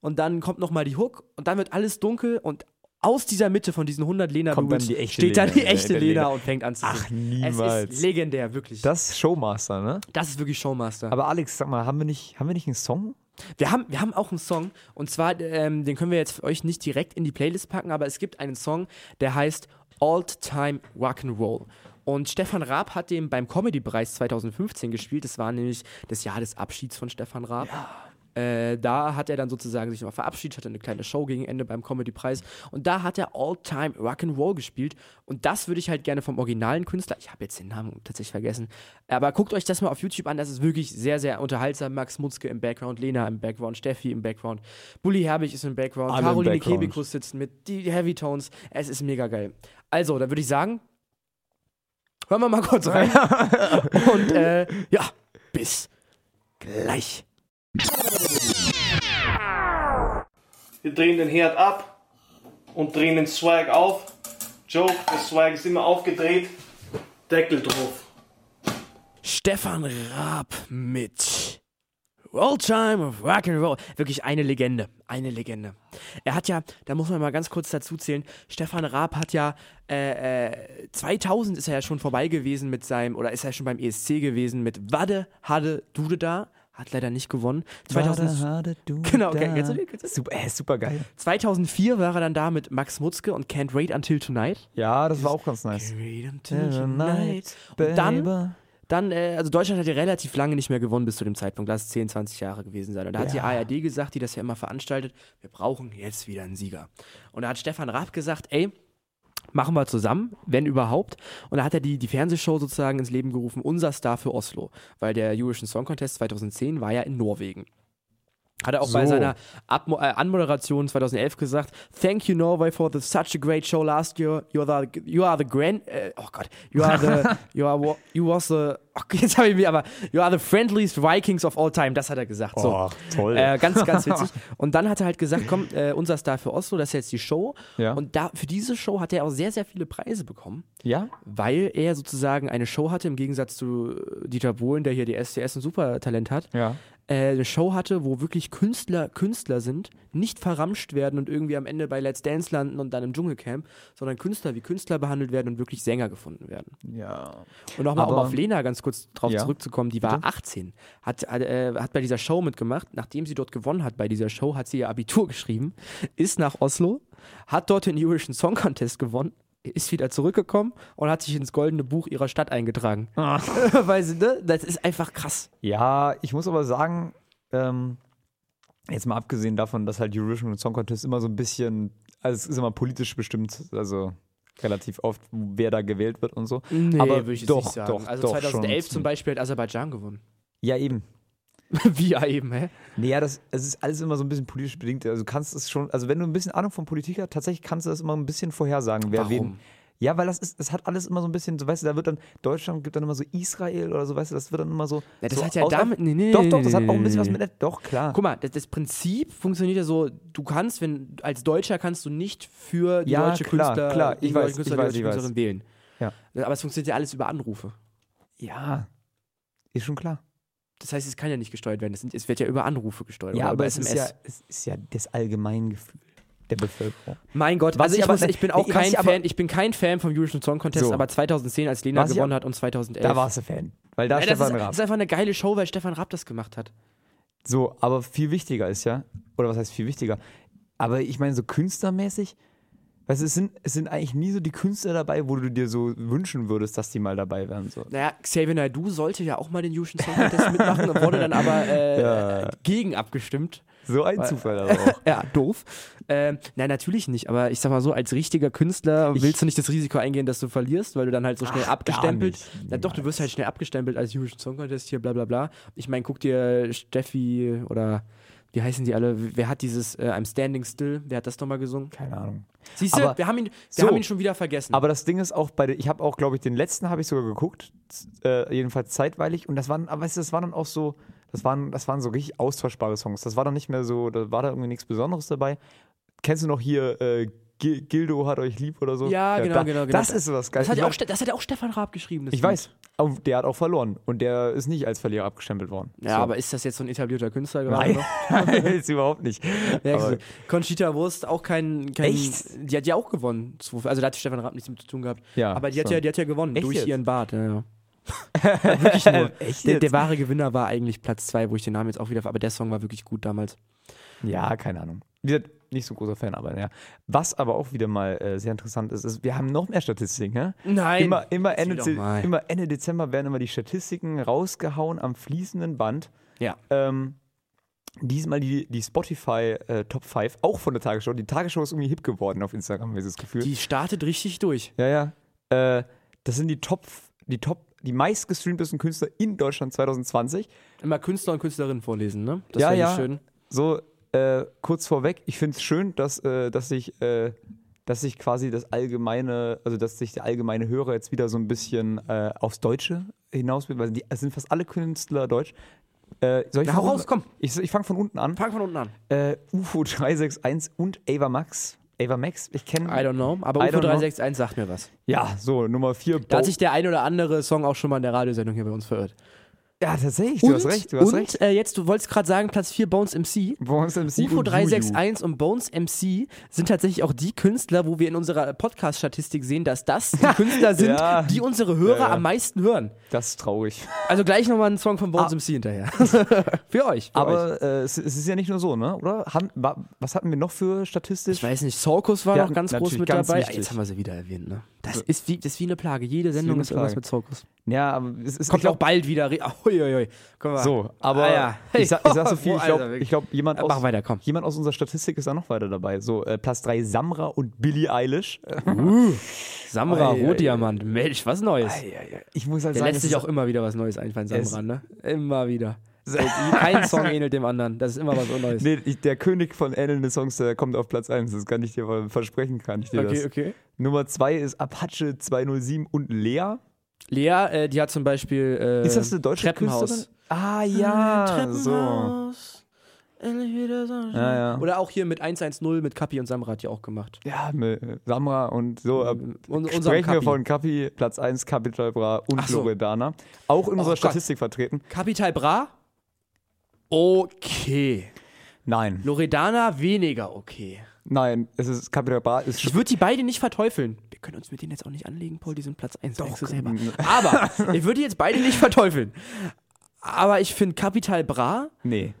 Und dann kommt nochmal die Hook und dann wird alles dunkel und aus dieser Mitte von diesen 100 Kommt Lena-Doubles dann die echte steht dann die Lena, echte Lena Lena. und fängt an zu Ach, singen. Es niemals. ist legendär, wirklich. Das ist Showmaster, ne? das ist wirklich Showmaster. Aber Alex, sag mal, haben wir nicht, haben wir nicht einen Song? Wir haben, wir haben auch einen Song und zwar, ähm, den können wir jetzt für euch nicht direkt in die Playlist packen, aber es gibt einen Song, der heißt Old Time Rock'n'Roll. Und Stefan Raab hat den beim Comedy-Preis 2015 gespielt. Das war nämlich das Jahr des Abschieds von Stefan Raab. Äh, da hat er dann sozusagen sich noch verabschiedet, hatte eine kleine Show gegen Ende beim Comedy-Preis. Und da hat er All-Time Rock'n'Roll gespielt. Und das würde ich halt gerne vom originalen Künstler, ich habe jetzt den Namen tatsächlich vergessen, aber guckt euch das mal auf YouTube an. Das ist wirklich sehr, sehr unterhaltsam. Max Mutzke im Background, Lena im Background, Steffi im Background, Bully Herbig ist im Background, Alle Caroline Background. Kebekus sitzen mit, die Heavy Tones. Es ist mega geil. Also, da würde ich sagen, hören wir mal kurz rein. Und äh, ja, bis gleich. Wir drehen den Herd ab und drehen den Swag auf. Joke, der Swag ist immer aufgedreht. Deckel drauf. Stefan Raab mit All Time of Rock and Roll. Wirklich eine Legende, eine Legende. Er hat ja, da muss man mal ganz kurz dazu zählen, Stefan Raab hat ja äh, äh, 2000 ist er ja schon vorbei gewesen mit seinem, oder ist er schon beim ESC gewesen mit Wadde, Hadde, Dude da. Hat leider nicht gewonnen. 2000, Genau, okay, kennst du den? Kennst du den? Super, äh, super geil. 2004 war er dann da mit Max Mutzke und Can't Wait Until Tonight. Ja, das war auch ganz nice. Wait until tonight. Und dann Dann, äh, also Deutschland hat ja relativ lange nicht mehr gewonnen bis zu dem Zeitpunkt. Lass es 10, 20 Jahre gewesen sein. Und da hat die Ja. ARD gesagt, die das ja immer veranstaltet, wir brauchen jetzt wieder einen Sieger. Und da hat Stefan Raab gesagt, ey, machen wir zusammen, wenn überhaupt. Und da hat er die, die Fernsehshow sozusagen ins Leben gerufen, Unser Star für Oslo. Weil der Eurovision Song Contest 2010 war ja in Norwegen. Hat er auch bei So. seiner Abmo äh, Anmoderation 2011 gesagt, Thank you Norway for the, such a great show last year. You are the, you are the grand, äh, oh Gott, you are the, you are, you was the, oh, jetzt habe ich mich, aber you are the friendliest Vikings of all time. Das hat er gesagt. So. Oh, toll. Äh, ganz, ganz witzig. Und dann hat er halt gesagt, komm, äh, unser Star für Oslo, das ist jetzt die Show. Ja. Und da, für diese Show hat er auch sehr, sehr viele Preise bekommen ja? weil er sozusagen eine Show hatte, im Gegensatz zu äh, Dieter Bohlen, der hier die SCS ein Supertalent hat, Ja. Äh, eine Show hatte, wo wirklich Künstler Künstler sind, nicht verramscht werden und irgendwie am Ende bei Let's Dance landen und dann im Dschungelcamp, sondern Künstler wie Künstler behandelt werden und wirklich Sänger gefunden werden. Ja. Und nochmal, um auf Lena ganz kurz drauf Ja. zurückzukommen, die war 18, hat, hat, äh, hat bei dieser Show mitgemacht. Nachdem sie dort gewonnen hat bei dieser Show, hat sie ihr Abitur geschrieben, ist nach Oslo, hat dort den Eurovision Song Contest gewonnen, ist wieder zurückgekommen und hat sich ins goldene Buch ihrer Stadt eingetragen. Weil sie, ne, das ist einfach krass. Ja, ich muss aber sagen, ähm, jetzt mal abgesehen davon, dass halt Eurovision und Song Contest immer so ein bisschen also es ist immer politisch bestimmt, also relativ oft, wer da gewählt wird und so. Nee, Aber würde ich doch, nicht sagen. doch, also doch, 2011 schon. zum Beispiel hat Aserbaidschan gewonnen. Ja, eben. Wie ja eben, hä? Nee, ja, das, es ist alles immer so ein bisschen politisch bedingt. Also kannst es schon, also wenn du ein bisschen Ahnung von Politik hast, tatsächlich kannst du das immer ein bisschen vorhersagen, wer Warum? wen. Ja, weil das ist, das hat alles immer so ein bisschen, so weißt du, da wird dann, Deutschland gibt dann immer so Israel oder so, weißt du, das wird dann immer so. Ja, das so hat ja damit- nee, nee, Doch, doch, das hat auch ein bisschen was mit, doch, klar. Guck mal, das, das Prinzip funktioniert ja so, du kannst, wenn als Deutscher kannst du nicht für die Ja, deutsche klar, Künstler, klar, ich die weiß, deutsche Künstler, ich die weiß, deutsche ich weiß. Künstlerin wählen. Ja. Aber es funktioniert ja alles über Anrufe. Ja, ist schon klar. Das heißt, es kann ja nicht gesteuert werden. Es, sind, es wird ja über Anrufe gesteuert. Ja, aber über es ist ja, es ist ja das Allgemeingefühl der Bevölkerung. Mein Gott, Was also ich aber- muss, ich bin auch was kein ich aber- Fan, ich bin kein Fan vom Eurovision Song Contest, So. aber 2010, als Lena gewonnen aber- hat und 2011. Da warst du Fan. Weil da ja, das, ist, Stefan das Raab. ist einfach eine geile Show, weil Stefan Raab das gemacht hat. So, aber viel wichtiger ist ja, oder was heißt viel wichtiger? Aber ich meine, so künstlermäßig, weißt du, es sind, es sind eigentlich nie so die Künstler dabei, wo du dir so wünschen würdest, dass die mal dabei wären. So. Naja, Xavier Naidoo sollte ja auch mal den Eurovision Song Contest mitmachen, wurde dann aber äh, gegen abgestimmt. So ein Zufall aber auch. Ja, doof. Ähm, nein, natürlich nicht. Aber ich sag mal so, als richtiger Künstler Ich- willst du nicht das Risiko eingehen, dass du verlierst, weil du dann halt so schnell Ach, abgestempelt. Na doch, du wirst halt schnell abgestempelt als Eurovision Song Contest hier, bla bla bla. Ich meine, guck dir Steffi oder wie heißen die alle? Wer hat dieses äh, I'm Standing Still? Wer hat das nochmal gesungen? Keine Ahnung. Siehst du, wir, haben ihn, wir so. haben ihn schon wieder vergessen. Aber das Ding ist auch bei, ich habe auch, glaube ich, den letzten habe ich sogar geguckt, äh, jedenfalls zeitweilig. Und das waren, aber weißt du, das waren dann auch so, das waren, das waren so richtig austauschbare Songs. Das war dann nicht mehr so, da war da irgendwie nichts Besonderes dabei. Kennst du noch hier äh, Gildo hat euch lieb oder so? Ja, genau, da, genau, genau. Das ist sowas Geiles. das, hat ja auch, das hat ja auch Stefan Raab geschrieben. das Ich Lied. weiß. Der hat auch verloren. Und der ist nicht als Verlierer abgestempelt worden. Ja, So. aber ist das jetzt so ein etablierter Künstler gerade Nein, noch? ist überhaupt nicht. Ja, Conchita Wurst auch kein, kein Echt? Die hat ja auch gewonnen. Also da hat Stefan Raab nichts mit zu tun gehabt. ja, Aber die hat, so. ja, die hat ja gewonnen Echt durch jetzt? ihren Bart. Ja, ja. wirklich nur. Echt Der, der wahre Gewinner war eigentlich Platz 2, wo ich den Namen jetzt auch wieder. Aber der Song war wirklich gut damals. Ja, keine Ahnung. Wie gesagt, nicht so ein großer Fan, aber ja. Was aber auch wieder mal äh, sehr interessant ist, ist, wir haben noch mehr Statistiken, ja? Nein. Immer, immer, Ende, immer Ende Dezember werden immer die Statistiken rausgehauen am fließenden Band. Ja. Ähm, diesmal die, die Spotify äh, Top 5, auch von der Tagesschau. Die Tagesschau ist irgendwie hip geworden auf Instagram, habe ich das Gefühl. Die startet richtig durch. ja, ja. Äh, das sind die Top, die Top, die meistgestreamtesten Künstler in Deutschland 2020. Immer Künstler und Künstlerinnen vorlesen, ne? Das Ja, ja. schön. So, äh, kurz vorweg, ich finde es schön, dass, äh, dass sich äh, dass sich quasi das allgemeine, also dass sich der allgemeine Hörer jetzt wieder so ein bisschen äh, aufs Deutsche hinaus will, weil die, es sind fast alle Künstler deutsch. Äh, soll ich hau unten- raus, komm. Ich, ich fange von unten an. Fang von unten an. Äh, UFO 361 und Ava Max. Ava Max, ich kenne. I don't know. Aber I UFO don't know. 361 sagt mir was. Ja, so, Nummer 4. Da hat sich der ein oder andere Song auch schon mal in der Radiosendung hier bei uns verirrt. Ja, tatsächlich, du hast recht, du hast und recht. Äh, jetzt, du wolltest gerade sagen, Platz 4 Bones MC. Bones MC UFO und 361 und Bones MC sind tatsächlich auch die Künstler, wo wir in unserer Podcast-Statistik sehen, dass das die Künstler sind, Ja. die unsere Hörer Ja, ja. am meisten hören. Das ist traurig. Also gleich nochmal ein Song von Bones MC hinterher. für euch. Für euch. Aber äh, es, es ist ja nicht nur so, ne? Oder? Haben, wa, was hatten wir noch für Statistisch? Ich weiß nicht, Soulkus war noch ganz groß mit ganz dabei. wichtig. Jetzt haben wir sie wieder erwähnt, ne? Das ist wie, das ist wie eine Plage. Jede Sendung ist irgendwas mit Soulkus. Ja, aber es ist Kommt auch bald wieder. Re- Ui, ui, ui. Guck mal. so, aber Ah, ja. ich, sag, ich sag so viel, ich glaube, glaub, jemand, Äh, aus, weiter, komm. jemand aus unserer Statistik ist da noch weiter dabei. So, äh, Platz 3 Samra und Billie Eilish. Äh, Samra, Ei, ei, Rotdiamant. Mensch, was Neues. ich muss halt Der sagen, lässt sich auch immer wieder was Neues einfallen, Samra, ne? Immer wieder. Kein Song ähnelt dem anderen. Das ist immer was Neues. Nee, ich, der König von ähnelnden Songs, der kommt auf Platz 1. Das kann ich dir versprechen, kann ich dir Okay, das. okay. Nummer 2 ist Apache 207 und Lea. Lea, äh, die hat zum Beispiel. Äh, Ist das eine deutsche Treppenhaus. Künstlerin? Ah ja, so. Treppenhaus. Endlich wieder so. Ja, ja. Oder auch hier mit 110 mit Kapi und Samra hat die auch gemacht. Ja, mit Samra und so. Ab, Und, Sprechen wir von Kapi, Platz 1, Capital Bra und Ach so. Loredana. Auch in unserer Gott. Statistik vertreten. Capital Bra? Okay. Nein, Loredana weniger okay. nein, es ist Capital Bra ist Ich würde die beide nicht verteufeln. Wir können uns mit denen jetzt auch nicht anlegen, Paul, die sind Platz 1. Doch, du selber. Aber ich würde die jetzt beide nicht verteufeln. Aber ich finde Capital Bra Nee.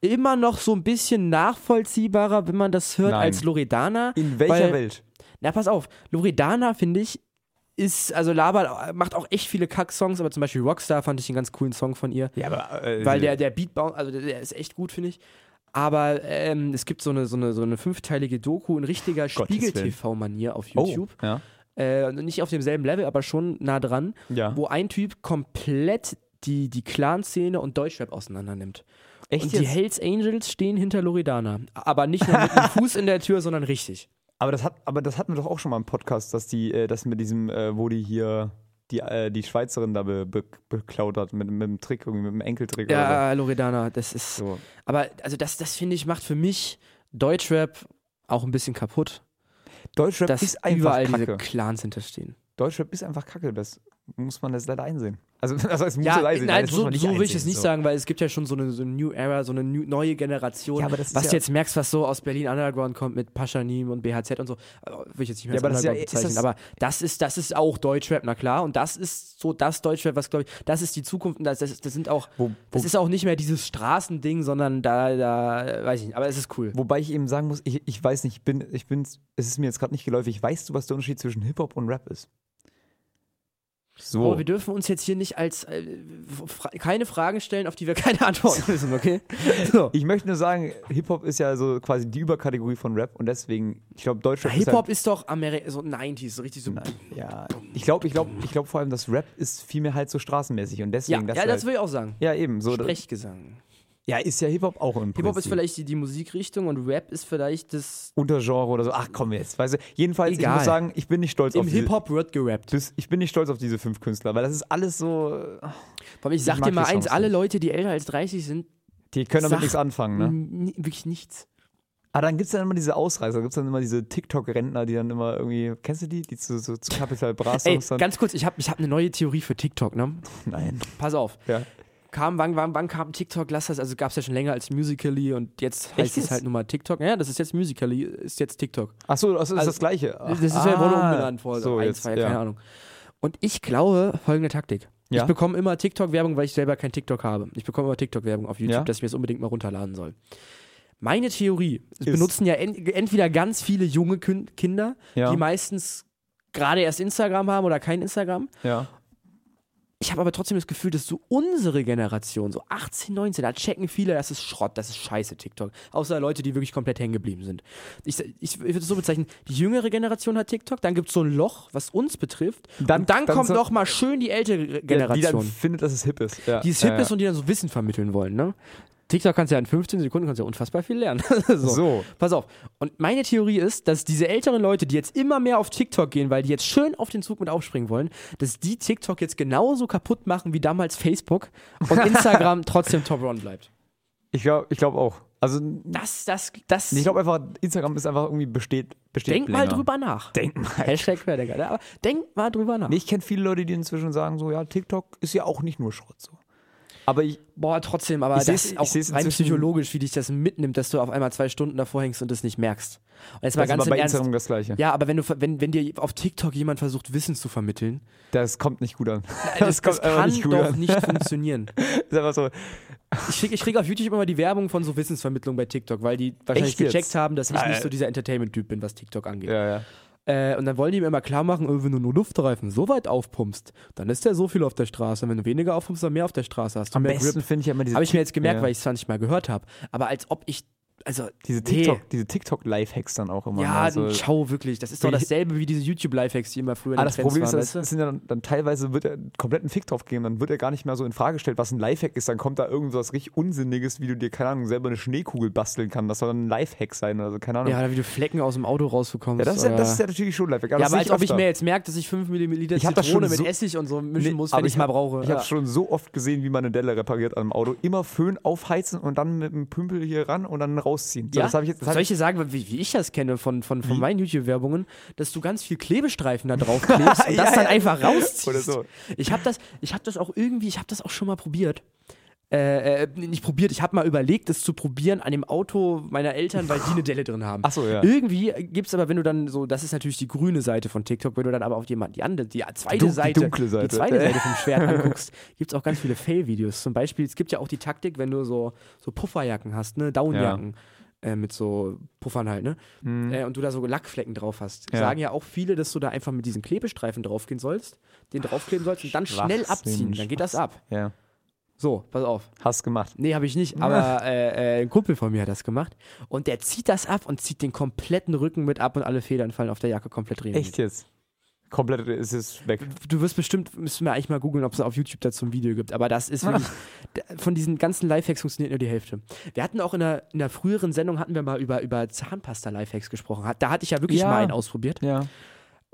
immer noch so ein bisschen nachvollziehbarer, wenn man das hört, Nein. als Loredana. In welcher weil, Welt? Na, pass auf. Loredana, finde ich, ist, also Laber macht auch echt viele Kack-Songs, aber zum Beispiel Rockstar fand ich einen ganz coolen Song von ihr. Ja, aber. Äh, Weil der, der Beatbound, also der, ist echt gut, finde ich. Aber ähm, es gibt so eine, so, eine, so eine fünfteilige Doku in richtiger. Spiegel-TV-Manier auf Oh, YouTube. ja. Äh, nicht auf demselben Level, aber schon nah dran, Ja. wo ein Typ komplett die, die Clan-Szene und Deutschrap auseinander nimmt. Echt und die jetzt? Hells Angels stehen hinter Loredana. Aber nicht nur mit dem Fuß in der Tür, sondern richtig. Aber das hat, aber das hatten wir doch auch schon mal im Podcast, dass die, äh, das mit diesem, äh, wo die hier die, äh, die Schweizerin da be, be, beklaut hat, mit, mit dem Trick, irgendwie mit dem Enkeltrick oder Ja, Loredana, das ist. so. so. Aber also das, das finde ich, macht für mich Deutschrap auch ein bisschen kaputt. Deutschrap Dass ist einfach überall Kacke. diese Clans hinterstehen. Deutschrap ist einfach Kacke, das muss man jetzt leider einsehen. Also, das heißt, muss Ja, es einsehen. nein, so, so will ich es nicht so. sagen, weil es gibt ja schon so eine, so eine New Era, so eine new, neue Generation. Ja, aber das was ja- du jetzt merkst, was so aus Berlin Underground kommt mit Paschanim und BHZ und so, äh, will ich jetzt nicht mehr Ja, als aber das ist ja- Underground ist bezeichnen. das- aber das ist, das ist auch Deutschrap, na klar. Und das ist so das Deutschrap, was glaube ich, das ist die Zukunft. Und das, das, das sind auch, Wo- wo- das ist auch nicht mehr dieses Straßending, sondern da, da, weiß ich nicht. Aber es ist cool. Wobei ich eben sagen muss, ich, ich weiß nicht, ich bin, ich bin, es ist mir jetzt gerade nicht geläufig. Weißt du, was der Unterschied zwischen Hip-Hop und Rap ist? So. Oh, wir dürfen uns jetzt hier nicht als äh, fra keine Fragen stellen, auf die wir keine Antworten wissen, okay? So. ich möchte nur sagen, Hip-Hop ist ja so quasi die Überkategorie von Rap und deswegen, ich glaube, Deutschrap ist Hip-Hop halt, ist doch Ameri so 90s, so richtig so. ja, ich glaube, ich glaube, ich glaube vor allem, dass Rap ist vielmehr halt so straßenmäßig und Ja, deswegen, ja, das halt, will ich auch sagen. ja eben so, Sprechgesang. Ja, ist ja Hip-Hop auch im Hip-Hop ist Prinzip. vielleicht die, die Musikrichtung und Rap ist vielleicht das. Untergenre oder so. Ach komm jetzt, weißt du. Jedenfalls, ich Egal. muss sagen, ich bin nicht stolz Im auf diese, Hip-Hop wird gerappt. das, ich bin nicht stolz auf diese fünf Künstler, weil das ist alles so, Aber ich sag mag dir mal eins: alle. Leute, die älter als 30 sind, die können damit Sag- nichts anfangen, ne? wirklich nichts. Aber dann gibt es dann immer diese Ausreißer, gibt es dann immer diese TikTok-Rentner, die dann immer irgendwie, kennst du die, die zu, so, zu Capital Bra Ey, ganz kurz, ich habe ich hab eine neue Theorie für TikTok, ne? Nein. Pass auf. Ja. Kam, wann, wann, wann kam TikTok? Lass das, also gab es ja schon länger als Musically und jetzt heißt Echt es jetzt? halt nur mal TikTok. Ja, das ist jetzt Musically, ist jetzt TikTok. Achso, das ist Also, das Gleiche. Ach, Das ist ja wurde ah, umbenannt vor so, ein, jetzt, zwei, ja. keine Ahnung. Und ich glaube, folgende Taktik. Ja. Ich bekomme immer TikTok-Werbung, weil ich selber kein TikTok habe. Ich bekomme immer TikTok-Werbung auf YouTube, Ja. dass ich mir das unbedingt mal runterladen soll. Meine Theorie, es Ist- benutzen ja en entweder ganz viele junge Kinder, die meistens gerade erst Instagram haben oder kein Instagram. Ja. Ich habe aber trotzdem das Gefühl, dass so unsere Generation, so 18, 19, da checken viele, das ist Schrott, das ist scheiße TikTok. Außer Leute, die wirklich komplett hängen geblieben sind. Ich, ich, würde es so bezeichnen, die jüngere Generation hat TikTok, dann gibt es so ein Loch, was uns betrifft. Dann- und dann, dann kommt so- noch mal schön die ältere Ja, die Generation. dann findet, dass es hip ist. Ja. die es ja, hip ist und die dann so Wissen vermitteln wollen, ne? TikTok kannst du ja in 15 Sekunden kannst du ja unfassbar viel lernen. so. So. Pass auf. Und meine Theorie ist, dass diese älteren Leute, die jetzt immer mehr auf TikTok gehen, weil die jetzt schön auf den Zug mit aufspringen wollen, dass die TikTok jetzt genauso kaputt machen wie damals Facebook und Instagram trotzdem Top Run bleibt. Ich glaube ich glaub auch. Also, Das, das, das. ich glaube einfach, Instagram ist einfach irgendwie besteht, besteht denk mal länger. drüber nach. Denk mal. Hashtag Querdenker. ne? Aber denk mal drüber nach. Nee, ich kenne viele Leute, die inzwischen sagen so, ja, TikTok ist ja auch nicht nur Schrott so. Aber ich, Boah, trotzdem, aber Ich das ist auch rein psychologisch, wie dich das mitnimmt, dass du auf einmal zwei Stunden davor hängst und das nicht merkst. Und jetzt mal das ist ganz im bei Ernst. Instagram das Gleiche. Ja, aber wenn du wenn, wenn dir auf TikTok jemand versucht, Wissen zu vermitteln, Das kommt nicht gut an. das, das einfach kann nicht gut doch an. nicht funktionieren. ist einfach so, Ich kriege ich krieg auf YouTube immer die Werbung von so Wissensvermittlung bei TikTok, weil die wahrscheinlich gecheckt haben, dass ich nicht so dieser Entertainment-Typ bin, was TikTok angeht. ja, ja. Äh, und dann wollen die mir immer klar machen, äh, wenn du nur Luftreifen so weit aufpumpst, dann ist ja so viel auf der Straße. Und wenn du weniger aufpumpst, dann mehr auf der Straße hast. Am besten finde ich immer diese, Habe ich mir jetzt gemerkt, ja. weil ich es 20 Mal gehört habe. Aber als ob ich, also diese nee. TikTok, diese TikTok-Lifehacks dann auch immer. Ja, also, schau wirklich. Das ist doch dasselbe wie diese YouTube-Lifehacks, die immer früher in Ah, das Trends Problem ist, waren, das, das sind ja dann, dann teilweise wird er komplett einen Fick drauf geben, dann wird er gar nicht mehr so in Frage gestellt, was ein Lifehack ist. Dann kommt da irgendwas richtig Unsinniges, wie du dir, keine Ahnung, selber eine Schneekugel basteln kannst. Das soll dann ein Lifehack sein oder so, keine Ahnung. Ja, oder wie du Flecken aus dem Auto rausbekommst. Ja, das, ist ja, das ist ja natürlich schon Lifehack. ja, das aber als ob ich mir jetzt merke, dass ich 5 Milliliter Ich hab das Zitrone schon mit so- Essig und so mischen Nee, muss, aber wenn ich mal hab- brauche. Ich ja. habe schon so oft gesehen, wie man eine Delle repariert am Auto. Immer Föhn aufheizen und dann mit dem Pümpel hier ran und dann rausziehen. So, Ja? das ich jetzt. Das Soll ich, dir sagen, wie, wie ich das kenne von, von, von meinen YouTube-Werbungen, dass du ganz viel Klebestreifen da drauf klebst und das Ja, dann ja. einfach rausziehst. Oder so. Ich habe das, ich hab das auch irgendwie, ich habe das auch schon mal probiert. Äh, äh, nicht probiert, ich habe mal überlegt, es zu probieren an dem Auto meiner Eltern, weil die eine Delle drin haben. Ach so, ja. Irgendwie gibt es aber, wenn du dann so, das ist natürlich die grüne Seite von TikTok, wenn du dann aber auf jemanden, die andere, die zweite die Seite, dunkle Seite. die zweite Seite vom Schwert anguckst, gibt es auch ganz viele Fail-Videos. Zum Beispiel, es gibt ja auch die Taktik, wenn du so, so Pufferjacken hast, ne, Downjacken. Äh, mit so Puffern halt, ne? Äh, und du da so Lackflecken drauf hast. Mhm. Ja. Sagen ja auch viele, dass du da einfach mit diesen Klebestreifen draufgehen sollst, den draufkleben sollst und dann schnell abziehen. Dann geht das ab. ja. So, pass auf. Hast gemacht. Nee, habe ich nicht, aber äh, äh, ein Kumpel von mir hat das gemacht. Und der zieht das ab und zieht den kompletten Rücken mit ab und alle Federn fallen auf der Jacke komplett drehen. Echt jetzt? Komplett ist es weg. Du wirst bestimmt, müssen wir eigentlich mal googeln, ob es auf YouTube dazu ein Video gibt. Aber das ist wirklich, von diesen ganzen Lifehacks funktioniert nur die Hälfte. Wir hatten auch in der, in der früheren Sendung, hatten wir mal über, über Zahnpasta-Lifehacks gesprochen. Da hatte ich ja wirklich Ja. mal einen ausprobiert. Ja.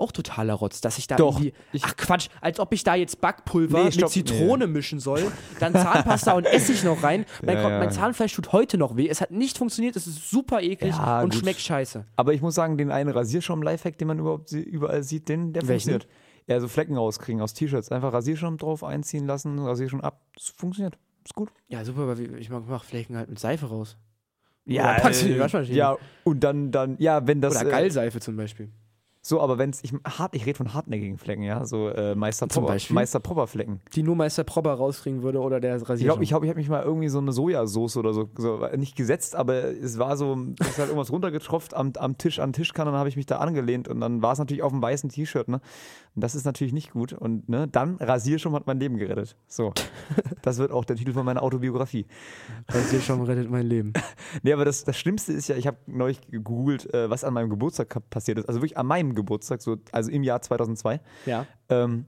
Auch totaler Rotz, dass ich da Doch, irgendwie, ach Quatsch, als ob ich da jetzt Backpulver Nee, stopp, mit Zitrone mischen soll, dann Zahnpasta und Essig noch rein. Mein, Ja, Gott, ja. mein Zahnfleisch tut heute noch weh. Es hat nicht funktioniert, es ist super eklig Ja, und gut. schmeckt scheiße. Aber ich muss sagen, den einen Rasierschaum-Lifehack, den man überhaupt überall sieht, den, der Welchen? funktioniert. Ja, so Flecken rauskriegen aus T-Shirts. Einfach Rasierschirm drauf einziehen lassen, Rasierschirm ab. Das funktioniert. Ist gut. Ja, super, aber ich mache Flecken halt mit Seife raus. Ja, Oder packst du in die äh, Waschmaschine. Ja, und dann, dann, ja, wenn das. Oder äh, Gallseife zum Beispiel. So, aber wenn es, ich, hart, ich rede von hartnäckigen Flecken, ja, so äh, Meister Beispiel? Meister Popper Flecken. Die nur Meister Probber rauskriegen würde oder der Ich Rasierschaum. glaube, ich, glaub, ich habe mich mal irgendwie so eine Sojasauce oder so, so, nicht gesetzt, aber es war so, es ist halt irgendwas runtergetropft am, am Tisch, an den Tischkanne, dann habe ich mich da angelehnt und dann war es natürlich auf dem weißen T-Shirt, ne? Und das ist natürlich nicht gut. Und ne, dann Rasierschirm hat mein Leben gerettet. So. Das wird auch der Titel von meiner Autobiografie. Rasierschaum rettet mein Leben. Nee, aber das, das Schlimmste ist ja, ich habe neulich gegoogelt, äh, was an meinem Geburtstag passiert ist. Also wirklich an meinem Geburtstag, so, also im Jahr 2002. Ja. Ähm,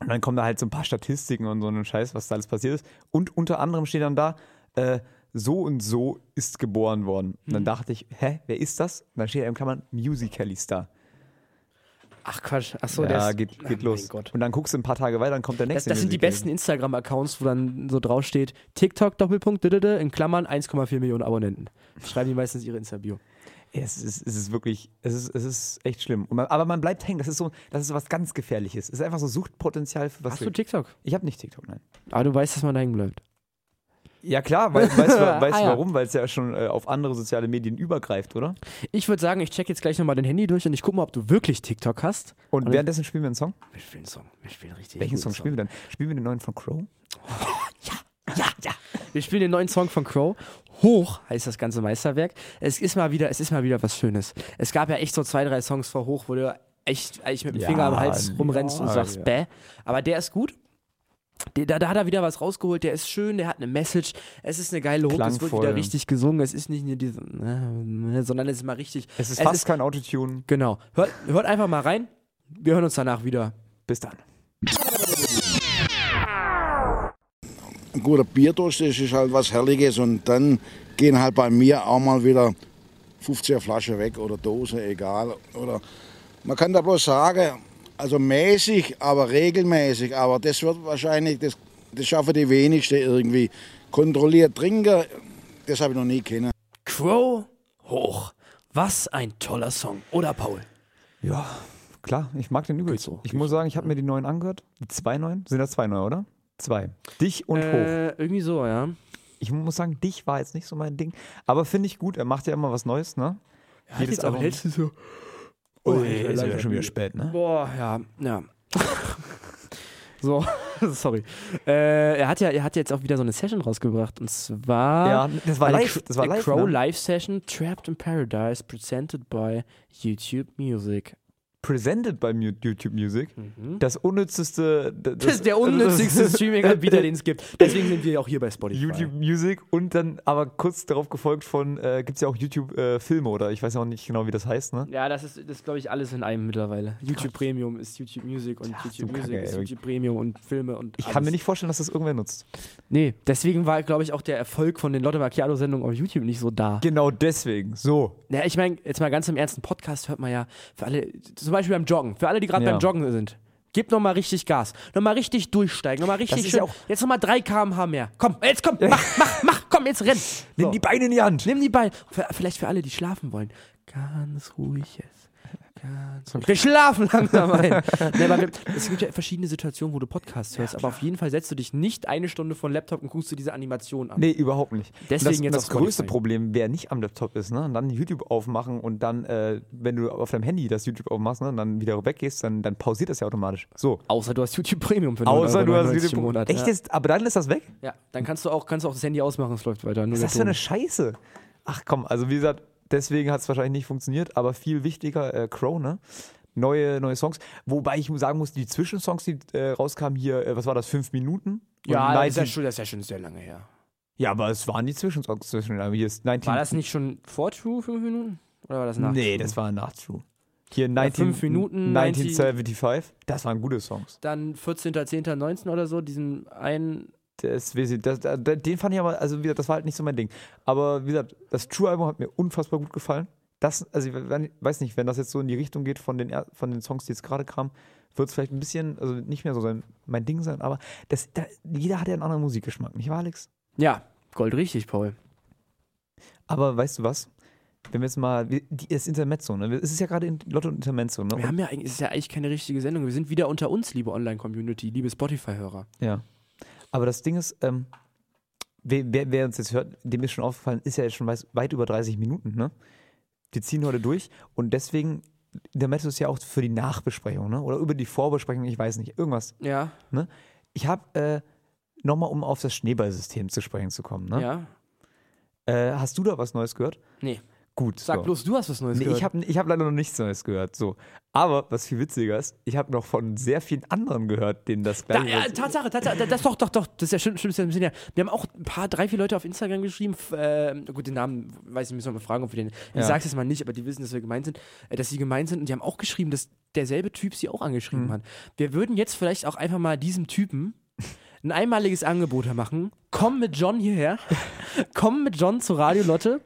und dann kommen da halt so ein paar Statistiken und so einen Scheiß, was da alles passiert ist. Und unter anderem steht dann da, äh, so und so ist geboren worden. Und dann dachte ich, hä, wer ist das? Und dann steht da in Klammern Musical.ly Star. Ach Quatsch. Achso, ja, der ist, geht, Ach, geht los. Und dann guckst du ein paar Tage weiter, dann kommt der Das, nächste. das sind die besten Instagram-Accounts, wo dann so draufsteht, TikTok, Doppelpunkt, in Klammern 1,4 Millionen Abonnenten. Schreiben die meistens ihre Insta-Bio. Ja, Es ist, es ist wirklich, es ist, es ist echt schlimm. Man, aber man bleibt hängen. Das ist so, das ist was ganz Gefährliches. Es ist einfach so Suchtpotenzial für was. Hast du TikTok? ich habe nicht TikTok, nein. Aber du weißt, dass man da hängen bleibt. Ja klar, weil, weißt du weißt Ah, ja. warum? Weil es ja schon äh, auf andere soziale Medien übergreift, oder? Ich würde sagen, ich check jetzt gleich nochmal dein Handy durch und ich gucke mal, ob du wirklich TikTok hast. Und Und- währenddessen spielen wir einen Song. Wir spielen einen Song. Wir spielen richtig. Welchen guten Song spielen wir denn? Spielen wir den neuen von Crow? Wir spielen den neuen Song von Crow. Hoch heißt das ganze Meisterwerk. Es ist mal wieder, es ist mal wieder was Schönes. Es gab ja echt so zwei, drei Songs vor Hoch, wo du echt eigentlich mit dem Ja, Finger am Hals rumrennst und ja, sagst, ja. bäh. Aber der ist gut. Der, da, da hat er wieder was rausgeholt, der ist schön, der hat eine Message, es ist eine geile Hook, es wird wieder richtig gesungen, es ist nicht nur diese, äh, sondern es ist mal richtig. Es ist fast kein Autotune. Genau. Hört, hört einfach mal rein. Wir hören uns danach wieder. Bis dann. Ein guter Bierdurst das ist halt was Herrliches und dann gehen halt bei mir auch mal wieder 50er Flasche weg oder Dose, egal. Oder man kann da bloß sagen, also mäßig, aber regelmäßig, aber das wird wahrscheinlich, das, das schaffen die wenigsten irgendwie. Kontrolliert trinken, das habe ich noch nie kennen. Crow hoch. Was ein toller Song. Oder Paul? Ja, klar, ich mag den übelst. so, ich muss sagen, ich habe mir die neuen angehört. Die zwei neuen? Sind das zwei neue, oder? Zwei. Dich und Hoch. Äh, irgendwie so, ja. Ich muss sagen, dich war jetzt nicht so mein Ding. Aber finde ich gut, er macht ja immer was Neues, ne? Halt jetzt auch, Album- hältst du so. Oh, Oh, ist leider ja schon wieder spät, ne? Boah, ja, ja. so, sorry. Äh, er, hat ja, er hat jetzt auch wieder so eine Session rausgebracht. Und zwar. Ja, das war live. Das war live. Crow ne? Live Session Trapped in Paradise, presented by YouTube Music. Presented Mu- YouTube Music. Das unnützeste. d- Mhm. Das ist der unnützigste Streaming-Anbieter, den es gibt. Deswegen sind wir auch hier bei Spotify. YouTube Music und dann aber kurz darauf gefolgt von, äh, gibt es ja auch YouTube äh, Filme oder ich weiß ja auch nicht genau, wie das heißt, ne? Ja, das ist, das glaube ich, alles in einem mittlerweile. YouTube Premium ist YouTube Music und YouTube so Music kacke, ist. YouTube Premium und Filme und. Ich alles. kann mir nicht vorstellen, dass das irgendwer nutzt. Nee, deswegen war, glaube ich, auch der Erfolg von den Lotte Macchiato-Sendungen auf YouTube nicht so da. Genau deswegen. So. Ja, ich meine, jetzt mal ganz im Ernst, einen Podcast hört man ja für alle, zum Beispiel beim Joggen, für alle, die gerade Ja. beim Joggen sind. Gebt nochmal richtig Gas. Nochmal richtig durchsteigen. Nochmal richtig schön. ja jetzt nochmal 3 km/h mehr. Komm, jetzt komm, mach, mach, mach, komm, jetzt renn. Nimm So. die Beine in die Hand. Nimm die Beine. Vielleicht für alle, die schlafen wollen. Ganz ruhig jetzt. Ganz. Wir schlafen langsam ein. nee, es gibt ja verschiedene Situationen, wo du Podcasts hörst, aber auf jeden Fall setzt du dich nicht eine Stunde vor den Laptop und guckst dir diese Animation an. Nee, überhaupt nicht. Deswegen das, jetzt das größte. Problem, wer nicht am Laptop ist, ne, und dann YouTube aufmachen und dann, äh, wenn du auf deinem Handy das YouTube aufmachst, ne, und dann wieder weggehst, dann, dann pausiert das ja automatisch. So. Außer du hast YouTube Premium für Außer du hast 9,99 YouTube. Monat. Echt ja. jetzt? Aber dann ist das weg? Ja, dann kannst du auch, kannst du auch das Handy ausmachen, es läuft weiter. Nur Was ist das für eine. Scheiße? Ach komm, also wie gesagt, deswegen hat es wahrscheinlich nicht funktioniert, aber viel wichtiger, äh, Crow, ne? Neue, neue Songs. Wobei ich sagen muss, die Zwischensongs, die äh, rauskamen hier, äh, was war das, fünf Minuten? Ja, das ist ja, 19 schon, das ist ja schon sehr lange her. Ja, aber es waren die Zwischensongs zwischen. aber Hier ist 19, War das nicht schon vor True, fünf Minuten? Oder war das nach Nee, True? das war nach True. Hier 19, fünf Minuten, 90 1975. Das waren gute Songs. Dann 14.10.19 oder so, diesen einen. Das, das, den fand ich aber, also wie gesagt, das war halt nicht so mein Ding. Aber wie gesagt, das True-Album hat mir unfassbar gut gefallen. Das, also ich we- weiß nicht, wenn das jetzt so in die Richtung geht von den, von den Songs, die jetzt gerade kamen, wird es vielleicht ein bisschen, also nicht mehr so sein, mein Ding sein, aber das, da, jeder hat ja einen anderen Musikgeschmack, nicht wahr, Alex? Ja, Gold richtig, Paul. Aber weißt du was? Wenn wir jetzt mal, das Intermezzo, ne? Es ist ja gerade in Lotto und Intermezzo, ne? Wir haben ja eigentlich, es ist ja eigentlich keine richtige Sendung. Wir sind wieder unter uns, liebe Online-Community, liebe Spotify-Hörer. Ja. Aber das Ding ist, ähm, wer, wer, wer uns jetzt hört, dem ist schon aufgefallen, ist ja jetzt schon weiß, weit über 30 Minuten, ne? Wir ziehen heute durch und deswegen, der Mezzo ist ja auch für die Nachbesprechung, ne? Oder über die Vorbesprechung, ich weiß nicht, irgendwas. Ja, Ich habe, äh, nochmal, um auf das Schneeballsystem zu sprechen zu kommen, ne? ja. Äh, hast du da was Neues gehört? Nee. Gut. Sag so. bloß, du hast was Neues Nee, gehört. ich habe ich hab leider noch nichts Neues gehört. So. Aber was viel witziger ist, ich habe noch von sehr vielen anderen gehört, denen das Da, gleiche. ja, Tatsache, Tatsache, das doch, doch, doch, das ist ja schön, schön, ist ja ein bisschen, ja. Wir haben auch ein paar, drei, vier Leute auf Instagram geschrieben, äh, gut, den Namen weiß ich, müssen wir mal fragen, ob wir den, ich Ja. sag's jetzt mal nicht, aber die wissen, dass wir gemeint sind, äh, dass sie gemeint sind und die haben auch geschrieben, dass derselbe Typ sie auch angeschrieben Mhm. hat. Wir würden jetzt vielleicht auch einfach mal diesem Typen ein einmaliges Angebot machen. Komm mit John hierher, komm mit John zu Radio Lotte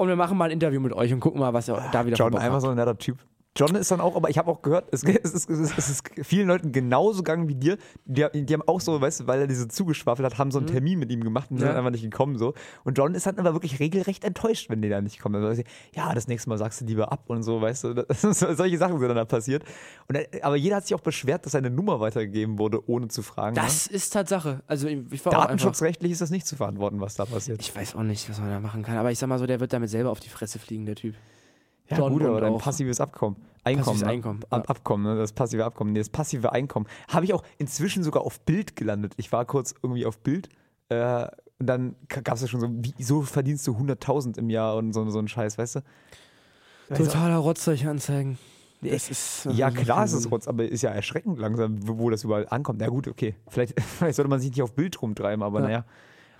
und wir machen mal ein Interview mit euch und gucken mal, was er da wieder John, einfach so ein netter Typ. John ist dann auch, aber ich habe auch gehört, es, es, ist, es, ist, es ist vielen Leuten genauso gegangen wie dir. Die, die haben auch so, weißt du, weil er diese zugeschwafelt hat, haben so einen Termin mit ihm gemacht und sind Mhm. Ja. einfach nicht gekommen so. Und John ist dann aber wirklich regelrecht enttäuscht, wenn die da nicht kommen. Also, ja, das nächste Mal sagst du lieber ab und so, weißt du. Das solche Sachen sind dann da passiert. Und, er- aber jeder hat sich auch beschwert, dass seine Nummer weitergegeben wurde, ohne zu fragen. Das ist Tatsache. Also ich war Datenschutzrechtlich ist das nicht zu verantworten, was da passiert. ich weiß auch nicht, was man da machen kann, aber ich sag mal so, der wird damit selber auf die Fresse fliegen, der Typ. Ja, John gut, aber dein passives Abkommen. Einkommen. Passives ne? Einkommen, Ab, ja. Abkommen, ne? das passive Abkommen. Nee, das passive Einkommen. Habe ich auch inzwischen sogar auf Bild gelandet. Ich war kurz irgendwie auf Bild. Äh, und dann gab es ja schon so, wie, so verdienst du 100.000 im Jahr und so, so einen Scheiß, weißt du? Totaler Rotz, solche Anzeigen. Das ist, Ja, das macht klar ist es. Rotz, aber ist ja erschreckend langsam, wo wo das überall ankommt. Na gut, okay. Vielleicht, vielleicht sollte man sich nicht auf Bild rumtreiben, aber Ja. naja.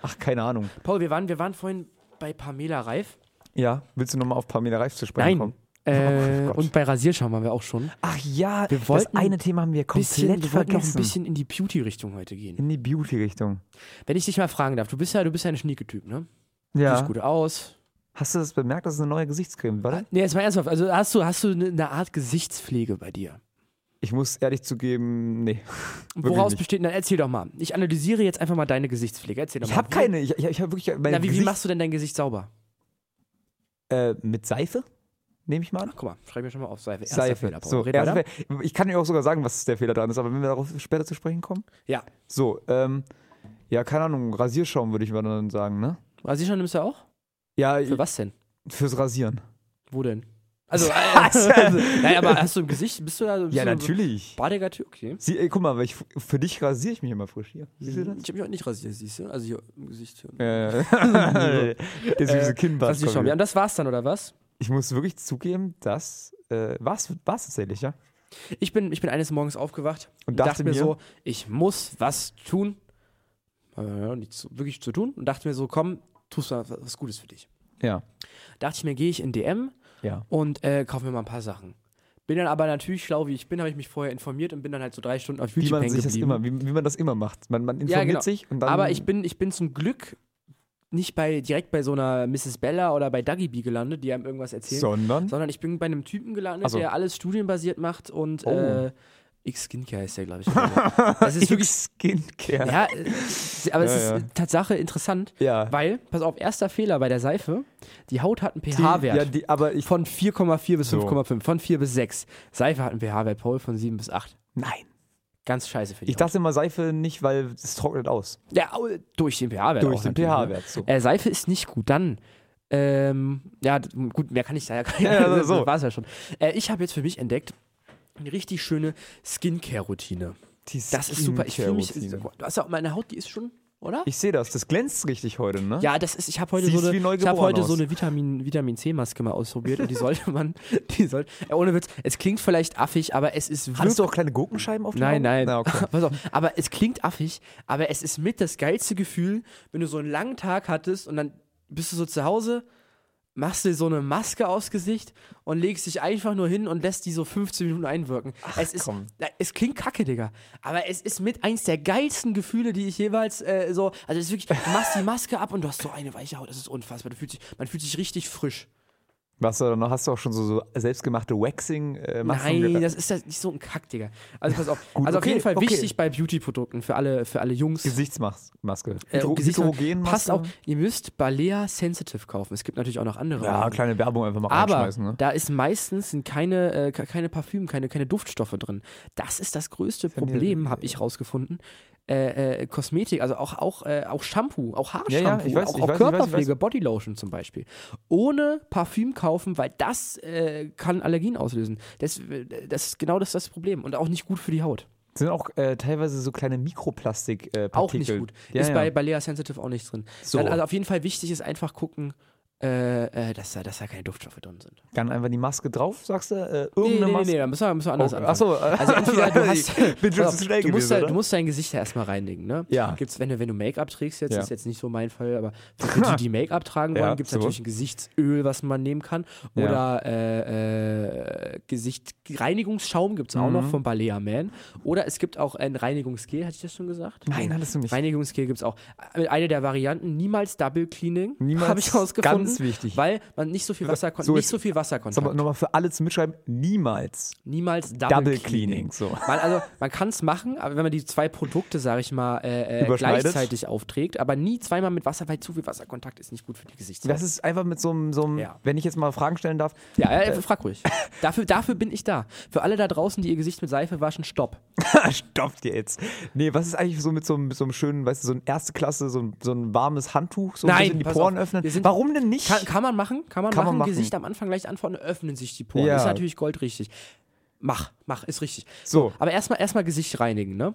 Ach, keine Ahnung. Paul, wir waren, wir waren vorhin bei Pamela Reif. Ja, willst du nochmal auf Pamela Reif zu sprechen Nein. kommen? Äh, Oh und bei Rasierschaum waren wir auch schon. Ach ja, Wir wollten das eine Thema haben wir komplett Bisschen, wir wollten noch ein vergessen. bisschen in die Beauty-Richtung heute gehen. in die Beauty-Richtung. Wenn ich dich mal fragen darf, du bist ja, du bist ja ein Schnieke-Typ, ne? Du Ja. siehst gut aus. Hast du das bemerkt, dass es eine neue Gesichtscreme war? Nee, jetzt mal ernsthaft. Also hast du, hast du eine, Art Gesichtspflege bei dir? Ich muss ehrlich zugeben, nee. Woraus nicht. besteht, dann erzähl doch mal. Ich analysiere jetzt einfach mal deine Gesichtspflege. Erzähl doch Ich mal. habe Wie- keine. Ich, ich, ich habe wirklich. Mein Na, wie, wie Gesicht, machst du denn dein Gesicht sauber? Äh, mit Seife? Nehme ich mal an. Guck mal, schreib mir schon mal auf Seife. Erster Seife. Fehler, so, erster ich kann dir auch sogar sagen, was der Fehler dran ist, aber wenn wir darauf später zu sprechen kommen. Ja. So, ähm, ja, keine Ahnung, Rasierschaum würde ich mal dann sagen, ne? Rasierschaum nimmst du auch? Ja, Für was denn? fürs Rasieren. Wo denn? Also, äh, also nein, aber hast du im Gesicht, bist du da? Bist Ja, du natürlich. Badiger Typ, okay. Sie, ey, guck mal, weil ich, für dich rasiere ich mich immer frisch hier. Siehst du das? Ich habe mich auch nicht rasiert, siehst du? Also hier im Gesicht. Hier. Äh, der süße Kinnbart. Rasierschaum. kommt Ja, und das war's dann, oder was? Ich muss wirklich zugeben, das äh, war's, war's tatsächlich, ja. Ich bin, ich bin eines Morgens aufgewacht Und dachte dachte, mir so, ich muss was tun. Äh, nichts wirklich zu tun. Und dachte mir so, komm, tust du was, was Gutes für dich. Ja. Dachte ich mir, gehe ich in DM Ja. und äh, kaufe mir mal ein paar Sachen. Bin dann aber natürlich schlau, wie ich bin, habe ich mich vorher informiert und bin dann halt so drei Stunden auf Wie YouTube man hängen sich das geblieben. immer, wie, wie man das immer macht. Man, man informiert genau. sich und dann. Aber ich bin, ich bin zum Glück nicht bei, direkt bei so einer Mrs. Bella oder bei Dougie B gelandet, die einem irgendwas erzählen, sondern. sondern ich bin bei einem Typen gelandet, Ach so. der alles studienbasiert macht und Oh. äh, X-Skincare ist der, glaube ich. das ist wirklich, Skincare. ja, äh, aber es Ja, ist ja. äh, Tatsache interessant, Ja. weil, pass auf, erster Fehler bei der Seife, die Haut hat einen pH-Wert. Ja, von 4,4 bis So. 5,5, von 4 bis 6. Seife hat einen pH-Wert, Paul, von 7 bis 8. Nein. Ganz scheiße für die Ich dachte immer Seife nicht, weil es trocknet aus. Ja, durch den pH-Wert. Durch den ne? pH-Wert. So. Äh, Seife ist nicht gut. Dann, ähm, ja, gut, mehr kann ich da ja gar nicht. Ja, das so. war es ja schon. Äh, ich habe jetzt für mich entdeckt, eine richtig schöne Skincare-Routine. Die Das ist super. Ich fühle mich. Du hast ja auch meine Haut, die ist schon oder? Ich sehe das. Das glänzt richtig heute, ne? Ja, das ist, ich habe heute, Siehst so eine, ich hab heute so eine Vitamin, Vitamin C-Maske mal ausprobiert und die sollte man, die soll, äh, ohne Witz, es klingt vielleicht affig, aber es ist wirklich. Hattest du auch kleine Gurkenscheiben auf Nein, Augen? nein. Na, okay. Pass auf, aber es klingt affig, aber es ist mit das geilste Gefühl, wenn du so einen langen Tag hattest und dann bist du so zu Hause, machst dir so eine Maske aufs Gesicht und legst dich einfach nur hin und lässt die so 15 Minuten einwirken. es ist, komm. Es klingt kacke, Digga, aber es ist mit eins der geilsten Gefühle, die ich jeweils äh, so, also es ist wirklich, du machst die Maske ab und du hast so eine weiche Haut, das ist unfassbar, fühlst dich, man fühlt sich richtig frisch. Was, äh, noch hast du auch schon so, so selbstgemachte Waxing-Masken? Nein, das ist ja nicht so ein Kack, Digga. Also pass auf. Gut, also auf okay, jeden Fall okay. wichtig bei Beauty-Produkten für alle, für alle Jungs. Gesichtsmaske. Äh, Hydro Gesichts- Hydrogenmaske? Passt auch, ihr müsst Balea Sensitive kaufen. Es gibt natürlich auch noch andere. Ja, Marken. kleine Werbung einfach mal aber reinschmeißen. Ne? da ist meistens sind keine, äh, ke- keine Parfüm, keine, keine Duftstoffe drin. Das ist das größte Problem, habe ich rausgefunden. Äh, äh, Kosmetik, also auch, auch, äh, auch Shampoo, auch Haarshampoo, Ja, ja, ich weiß, auch, ich auch weiß, weiß, ich Körperpflege, weiß. Bodylotion zum Beispiel. Ohne Parfüm kaufen, weil das äh, kann Allergien auslösen. Das, äh, das ist genau das, das Problem und auch nicht gut für die Haut. Sind auch äh, teilweise so kleine Mikroplastik-Partikel. Äh, Auch nicht gut. Ja, ist ja. bei Balea Sensitive auch nicht drin. So. Dann, also auf jeden Fall wichtig ist einfach gucken, äh, äh, dass, da, dass da keine Duftstoffe drin sind. Dann einfach die Maske drauf, sagst du? Äh, Nee, irgendeine nee, nee, Maske? nee, da müssen wir, müssen wir anders Oh, anfangen. achso, Also entweder du hast, bin schon Pass auf, zu schnell du musst, gewesen, da, du musst dein Gesicht ja erstmal reinigen, ne? Ja. Gibt's, wenn du, wenn du Make-up trägst jetzt, Ja. ist jetzt nicht so mein Fall, aber für die, die Make-up tragen wollen, Ja, gibt es so. natürlich ein Gesichtsöl, was man nehmen kann. Oder äh, äh, Gesicht, Reinigungsschaum gibt es auch Mhm. noch von Balea Man. Oder es gibt auch ein Reinigungsgel, hatte ich das schon gesagt? Nein, hattest du nicht. Reinigungsgel gibt es auch. Äh, Eine der Varianten, niemals Double Cleaning. Niemals, Habe ich rausgefunden. Ganz wichtig. Weil man nicht so viel Wasser, So, nicht so viel Wasserkontakt. mal nochmal für alle zum Mitschreiben, niemals Niemals Double, Double Cleaning. Cleaning. So. Man, also, man kann es machen, aber wenn man die zwei Produkte, sage ich mal, äh, äh, gleichzeitig aufträgt, aber nie zweimal mit Wasser, weil zu viel Wasserkontakt ist nicht gut für die Gesichtshaut. Das ist einfach mit so einem, so einem Ja. wenn ich jetzt mal Fragen stellen darf, ja, äh, frag ruhig. dafür, dafür bin ich da. Für alle da draußen, die ihr Gesicht mit Seife waschen, stopp. stoppt ihr jetzt. Nee, was ist eigentlich so mit so einem, mit so einem schönen, weißt du, so ein erste Klasse, so ein, so ein warmes Handtuch, so ein Nein, bisschen die Poren auf, öffnen? Warum denn nicht? Kann, kann man machen, kann man Kann man machen. machen. Gesicht am Anfang leicht antworten, öffnen sich die Poren. Ja. Ist natürlich goldrichtig. Mach, mach, ist richtig. so, Aber erstmal erstmal Gesicht reinigen, ne?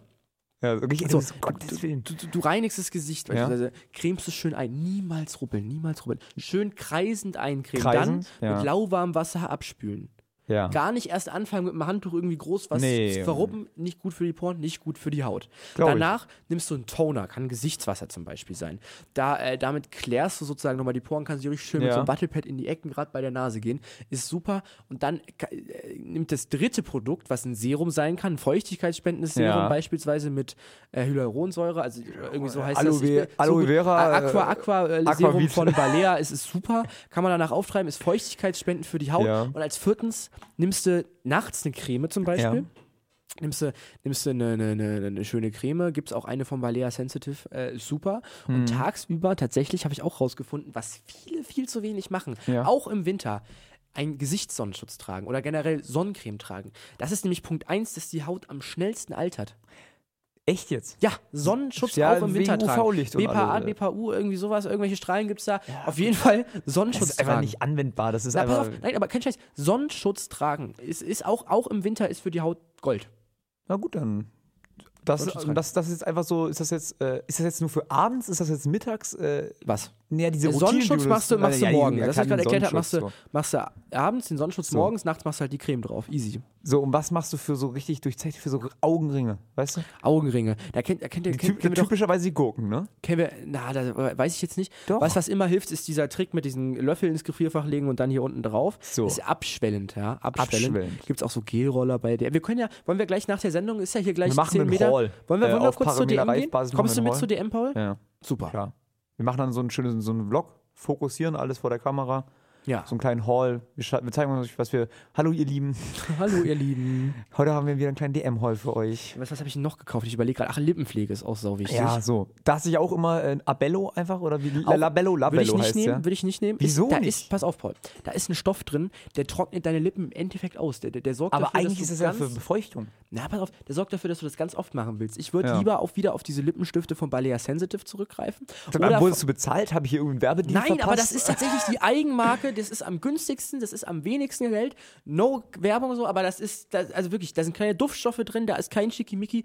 ja, wirklich, So. Du, du, du reinigst das Gesicht, Ja. beispielsweise cremst es schön ein. Niemals rubbeln, niemals rubbeln. Schön kreisend eincremen. Kreisend, Dann ja. mit lauwarmem Wasser abspülen. Ja. Gar nicht erst anfangen mit dem Handtuch irgendwie groß was Nee. zu verrubben. Nicht gut für die Poren, nicht gut für die Haut. Glaub ich. Danach nimmst du einen Toner, kann Gesichtswasser zum Beispiel sein. Da, äh, damit klärst du sozusagen nochmal die Poren, kannst du richtig schön mit Ja. so einem Wattelpad in die Ecken, gerade bei der Nase gehen. Ist super. Und dann äh, nimmt das dritte Produkt, was ein Serum sein kann, ein feuchtigkeitsspendendes Serum Ja. beispielsweise mit äh, Hyaluronsäure, also irgendwie so heißt Aloe das. Ich bin- Aloe. Vera, A- Aqua, äh, Aqua, äh, Serum Aquavit. von Balea, es ist super. Kann man danach auftreiben, ist feuchtigkeitsspendend für die Haut. Ja. Und als viertens nimmst du nachts eine Creme zum Beispiel. Ja. Nimmst du, nimmst du eine, eine, eine, eine schöne Creme, gibt es auch eine von Balea Sensitive, äh, super. Mhm. Und tagsüber, tatsächlich habe ich auch rausgefunden, was viele viel zu wenig machen, Ja. auch im Winter, einen Gesichtssonnenschutz tragen oder generell Sonnencreme tragen. Das ist nämlich Punkt 1, dass die Haut am schnellsten altert. Echt jetzt? Ja, Sonnenschutz Ja, auch im Winter tragen. UV-Licht und BPA, alle. BPU, irgendwie sowas, irgendwelche Strahlen gibt es da. Auf jeden Fall Das Sonnenschutz ist einfach tragen. nicht anwendbar. Das ist Na, pass einfach. auf, nein, aber kein Scheiß. Sonnenschutz tragen ist, ist auch, auch im Winter ist für die Haut Gold. Na gut, dann. Das, das, das ist jetzt einfach so, ist das jetzt, äh, ist das jetzt nur für abends? Ist das jetzt mittags? Äh, Was? nee, diese Routinen, die Sonnenschutz du- machst du, machst du Ja, morgen. ja, Das, was ich gerade erklärt habe, machst du, Sonnenschutz, machst du abends den Sonnenschutz So. morgens, nachts machst du halt die Creme drauf. Easy. So, und was machst du für so richtig durchzechnet, für so Augenringe, weißt du? Augenringe. Da kennt, da kennt ihr, Die kennt, doch, typischerweise die Gurken, ne? kennen wir, na, da weiß ich jetzt nicht. Doch. Was, was immer hilft, ist dieser Trick mit diesen Löffeln ins Gefrierfach legen und dann hier unten drauf. So. Ist abschwellend, ja. Abschwellend. Abschwellend. Gibt es auch so Gelroller bei der. Wir können ja, wollen wir gleich nach der Sendung, ist ja hier gleich Wir machen 10 einen Meter. Haul. Wollen wir, Äh, wollen wir kurz zur DM gehen? Kommst du mit zur DM, Paul? Ja, Super. klar. Wir machen dann so einen schönen so einen Vlog, fokussieren alles vor der Kamera, Ja. so einen kleinen Haul. Wir, wir zeigen euch, was wir. Hallo, ihr Lieben. Hallo, ihr Lieben. Heute haben wir wieder einen kleinen DM-Haul für euch. Was, was habe ich denn noch gekauft? Ich überlege gerade. Ach, Lippenpflege ist auch sau wichtig. Ja, so. Da ich auch immer äh, Abello einfach oder wie Auch- Labello, Würde ich Labello nicht heißt nehmen, ja. würde ich nicht nehmen. Wieso ist, da nicht? Ist, pass auf, Paul. Da ist ein Stoff drin, der trocknet deine Lippen im Endeffekt aus. Der, der, der sorgt Aber dafür, eigentlich dass ist es ja für Befeuchtung. Na, pass auf, der sorgt dafür, dass du das ganz oft machen willst. Ich würde Ja. lieber auch wieder auf diese Lippenstifte von Balea Sensitive zurückgreifen. Dann Oder wurdest du bezahlt? Habe ich hier irgendeinen Werbedienst Nein, verpasst? aber das ist tatsächlich die Eigenmarke, das ist am günstigsten, das ist am wenigsten Geld. No Werbung so, aber das ist, das, also wirklich, da sind keine Duftstoffe drin, da ist kein Schickimicki.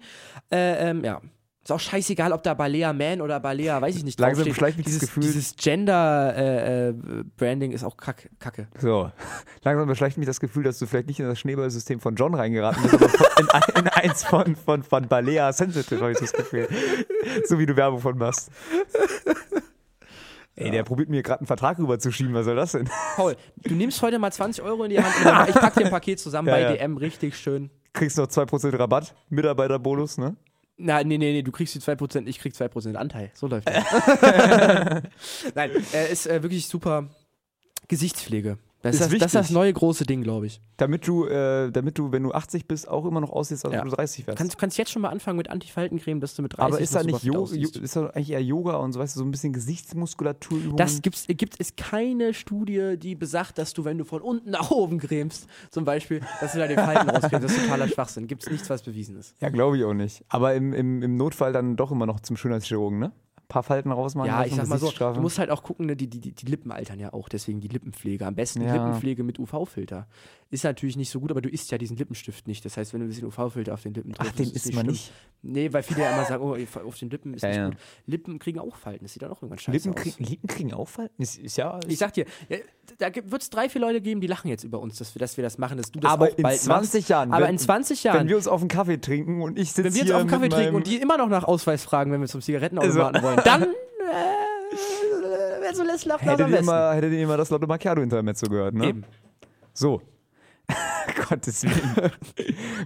Äh, ähm, ja. Ist auch scheißegal, ob da Balea Man oder Balea, weiß ich nicht, Langsam beschleicht mich das dieses, Gefühl- Dieses Gender-Branding ist auch kack, kacke. So, langsam beschleicht mich das Gefühl, dass du vielleicht nicht in das Schneeballsystem von John reingeraten bist, von, in, in eins von, von, von Balea Sensitive, habe ich das Gefühl. So wie du Werbung von machst. Ey, der probiert mir gerade einen Vertrag rüberzuschieben, was soll das denn? Paul, du nimmst heute mal 20 Euro in die Hand und dann, ich pack dir ein Paket zusammen Ja, bei ja. DM, richtig schön. Kriegst noch 2% Rabatt, Mitarbeiterbonus, ne? Na, nee, nee, nee, du kriegst die 2%, ich krieg 2% Anteil. So läuft das. Nein, äh, ist äh, wirklich super Gesichtspflege. Das ist, Ist das, das, ist das neue große Ding, glaube ich. Damit du, äh, damit du, wenn du 80 bist, auch immer noch aussiehst, als Ja. ob du 30 wärst. Kannst, kannst jetzt schon mal anfangen mit Antifaltencreme, dass du mit 30 aber ist da nicht aussiehst. ist da eigentlich eher Yoga und so, weißt du, so ein bisschen Gesichtsmuskulaturübungen? Das gibt's, gibt es keine Studie, die besagt, dass du, wenn du von unten nach oben cremst, zum Beispiel, dass du da den Falten rauskriegst. Das ist totaler Schwachsinn. Gibt es nichts, was bewiesen ist. ja, glaube ich auch nicht. Aber im, im, im Notfall dann doch immer noch zum Schönheitschirurgen, ne? Ein paar Falten rausmachen. Ja, ich sag mal so, du musst halt auch gucken, ne, die, die, die Lippen altern ja auch, deswegen die Lippenpflege. Am besten Ja. Lippenpflege mit UV-Filter. Ist natürlich nicht so gut, aber du isst ja diesen Lippenstift nicht. Das heißt, wenn du ein bisschen UV-Filter auf den Lippen Ach, triffst, den ist isst man schlimm. nicht. Nee, weil viele ja immer sagen, oh, auf den Lippen ist Ja, nicht ja. gut. Lippen kriegen auch Falten, das sieht dann auch irgendwann scheiße Lippen, aus. krieg, Lippen kriegen Auffalten? Ist, ist ja. Ich sag dir, da wird es drei, vier Leute geben, die lachen jetzt über uns, dass wir, dass wir das machen, dass du das aber auch in bald 20 machst. Jahren. Aber wenn, in 20 Wenn Jahren, wir uns auf einen Kaffee trinken und ich sitze wenn wir jetzt hier auf einen Kaffee trinken und die immer noch nach Ausweis fragen, wenn wir zum Zigarettenautomaten Also- wollen, dann äh, so lässt lachen Hättet am ihr, immer, hättet ihr immer das Lotto Macchiato Intermezzo gehört, ne? Eben. So. Gottes Willen.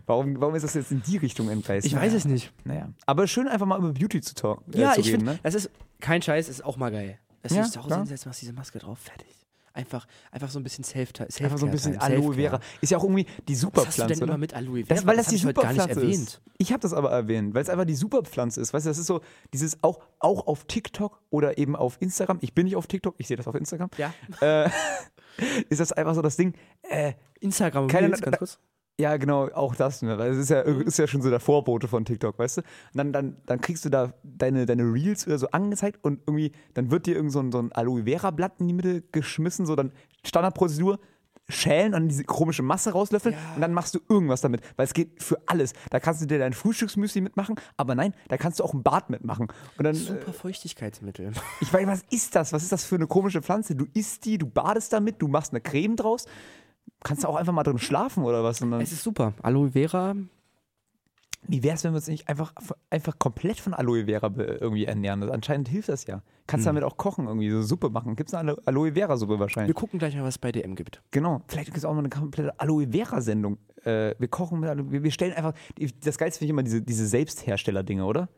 warum, warum ist das jetzt in die Richtung entgleist? Ich weiß es nicht. Naja. Aber schön einfach mal über Beauty zu talken. Äh, Ja, zu ich reden, finde, ne? das ist kein Scheiß, ist auch mal geil. Dass Ja, dich zu Hause klar. hinsetzt, machst diese Maske drauf, fertig. Einfach, einfach so ein bisschen self Einfach so ein bisschen Aloe Vera. Ist ja auch irgendwie die Was Superpflanze. hast du denn oder? immer mit Aloe Vera? Das, weil das, hab die gar nicht Superpflanze ist. Ich habe das aber erwähnt, weil es einfach die Superpflanze ist. Weißt du, das ist so dieses auch, auch auf TikTok oder eben auf Instagram. Ich bin nicht auf TikTok, ich sehe das auf Instagram. Ja. Äh, ist das einfach so das Ding. Äh, Instagram, Keine- Reels, ganz kurz. ja, genau, auch das. Ne? Weil es ist ja, ist ja schon so der Vorbote von TikTok, weißt du? Und dann, dann, dann kriegst du da deine, deine Reels oder so angezeigt und irgendwie, dann wird dir irgend so ein, so ein Aloe Vera Blatt in die Mitte geschmissen, so dann Standardprozedur. Schälen und diese komische Masse rauslöffeln und dann machst du irgendwas damit, weil es geht für alles. Da kannst du dir dein Frühstücksmüsli mitmachen, aber nein, da kannst du auch ein Bad mitmachen. Und dann, äh, Super Feuchtigkeitsmittel. ich weiß, was ist das? Was ist das für eine komische Pflanze? Du isst die, du badest damit, du machst eine Creme draus. Kannst du auch einfach mal drin schlafen oder was? Es ist super. Aloe Vera, wie wäre es, wenn wir uns nicht einfach, einfach komplett von Aloe Vera irgendwie ernähren? Das, anscheinend hilft das ja. Kannst damit auch kochen, irgendwie so Suppe machen. Gibt es eine Alo- Aloe Vera Suppe wir wahrscheinlich? gucken gleich mal, was es bei DM gibt. Genau. Vielleicht gibt es auch mal eine komplette Aloe Vera Sendung. Äh, wir kochen mit Aloe, wir, wir stellen einfach, das Geilste finde ich immer diese, diese Selbsthersteller-Dinge, oder?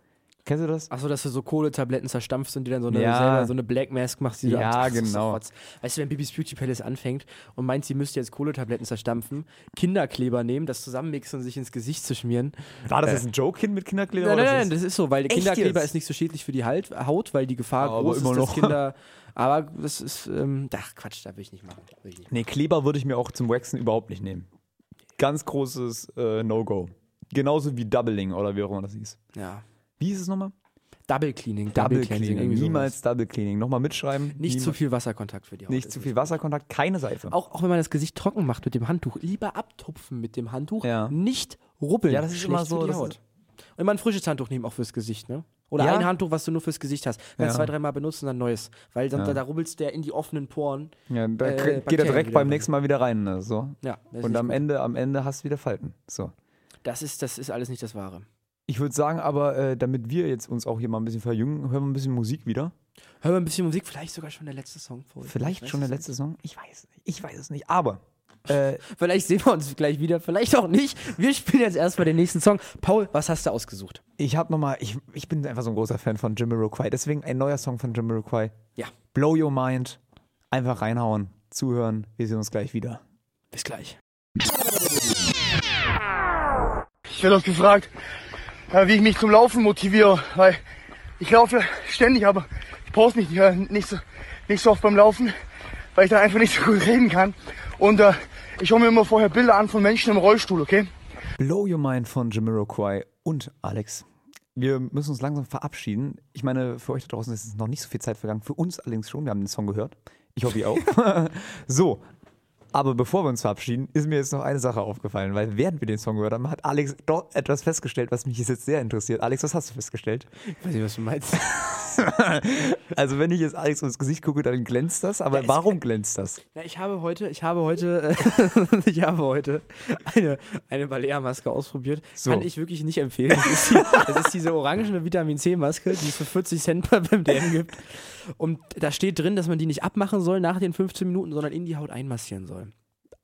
Kennst du das? Achso, dass du so Kohletabletten zerstampfst und die dann so eine, Ja. selber so eine Black Mask machst. Die du Ja, ab- so genau. Rotz. Weißt du, wenn Bibis Beauty Palace anfängt und meint, sie müsste jetzt Kohletabletten zerstampfen, Kinderkleber nehmen, das zusammenmixen und sich ins Gesicht zu schmieren. War das jetzt ein Joke-Kind mit Kinderkleber? Nein, nein, nein, das ist so, weil Kinderkleber jetzt? ist nicht so schädlich für die Halt, Haut, weil die Gefahr Aber groß immer ist, dass noch. Kinder. Aber das ist, ähm, ach Quatsch, da will ich nicht machen. Will. Nee, Kleber würde ich mir auch zum Waxen überhaupt nicht nehmen. Ganz großes äh, No-Go. Genauso wie Doubling oder wie auch immer das hieß. Ja. Wie hieß es nochmal? Double Cleaning, Double Cleansing, Cleaning. irgendwie Niemals. Double Cleaning. Nochmal mitschreiben. Nicht zu Niemals- viel Wasserkontakt für die Haut. Nicht ist zu viel Wasserkontakt, keine Seife. Auch, auch wenn man das Gesicht trocken macht mit dem Handtuch, lieber abtupfen mit dem Handtuch, Ja. nicht rubbeln. Ja, das ist Schlecht immer so, Für die Haut. Und immer ein frisches Handtuch nehmen, auch fürs Gesicht, ne? Oder Ja. ein Handtuch, was du nur fürs Gesicht hast. Kannst Ja. zwei, dreimal benutzen, dann neues. Weil dann, Ja. da, da rubbelst der in die offenen Poren. Ja, da äh, geht er direkt beim nächsten Mal wieder rein. Ne? So. Ja, ist Und am gut. Ende, am Ende hast du wieder Falten. So. Das ist, das ist alles nicht das Wahre. Ich würde sagen, aber äh, damit wir jetzt uns auch hier mal ein bisschen verjüngen, hören wir ein bisschen Musik wieder. Hören wir ein bisschen Musik, vielleicht sogar schon der letzte Song. Paul. Vielleicht Ich schon der letzte Song? Ich weiß es nicht. Ich weiß es nicht. Aber äh. Vielleicht sehen wir uns gleich wieder, vielleicht auch nicht. Wir spielen jetzt erstmal den nächsten Song. Paul, was hast du ausgesucht? ich habe nochmal, ich, ich bin einfach so ein großer Fan von Jamiroquai. Deswegen ein neuer Song von Jamiroquai. Ja. Blow Your Mind. Einfach reinhauen, zuhören. Wir sehen uns gleich wieder. Bis gleich. Ich werde oft gefragt, wie ich mich zum Laufen motiviere, weil ich laufe ständig, aber ich poste nicht, äh, nicht, so, nicht so oft beim Laufen, weil ich da einfach nicht so gut reden kann. Und äh, ich schaue mir immer vorher Bilder an von Menschen im Rollstuhl, okay? Blow Your Mind von Jamiroquai und Alex. Wir müssen uns langsam verabschieden. Ich meine, für euch da draußen ist noch nicht so viel Zeit vergangen. Für uns allerdings schon. Wir haben den Song gehört. Ich hoffe, ihr auch. so. Aber bevor wir uns verabschieden, ist mir jetzt noch eine Sache aufgefallen, weil während wir den Song gehört haben, hat Alex doch etwas festgestellt, was mich jetzt sehr interessiert. Alex, was hast du festgestellt? Ich weiß nicht, was du meinst. Also wenn ich jetzt Alex ins Gesicht gucke, dann glänzt das. Aber warum glänzt das? Ja, ich habe heute, ich habe heute, ich habe heute eine, eine Balea-Maske ausprobiert. So. Kann ich wirklich nicht empfehlen. Das ist, die, das ist diese orangene Vitamin C-Maske, die es für 40 Cent bei- beim DM gibt. Und da steht drin, dass man die nicht abmachen soll nach den 15 Minuten, sondern in die Haut einmassieren soll.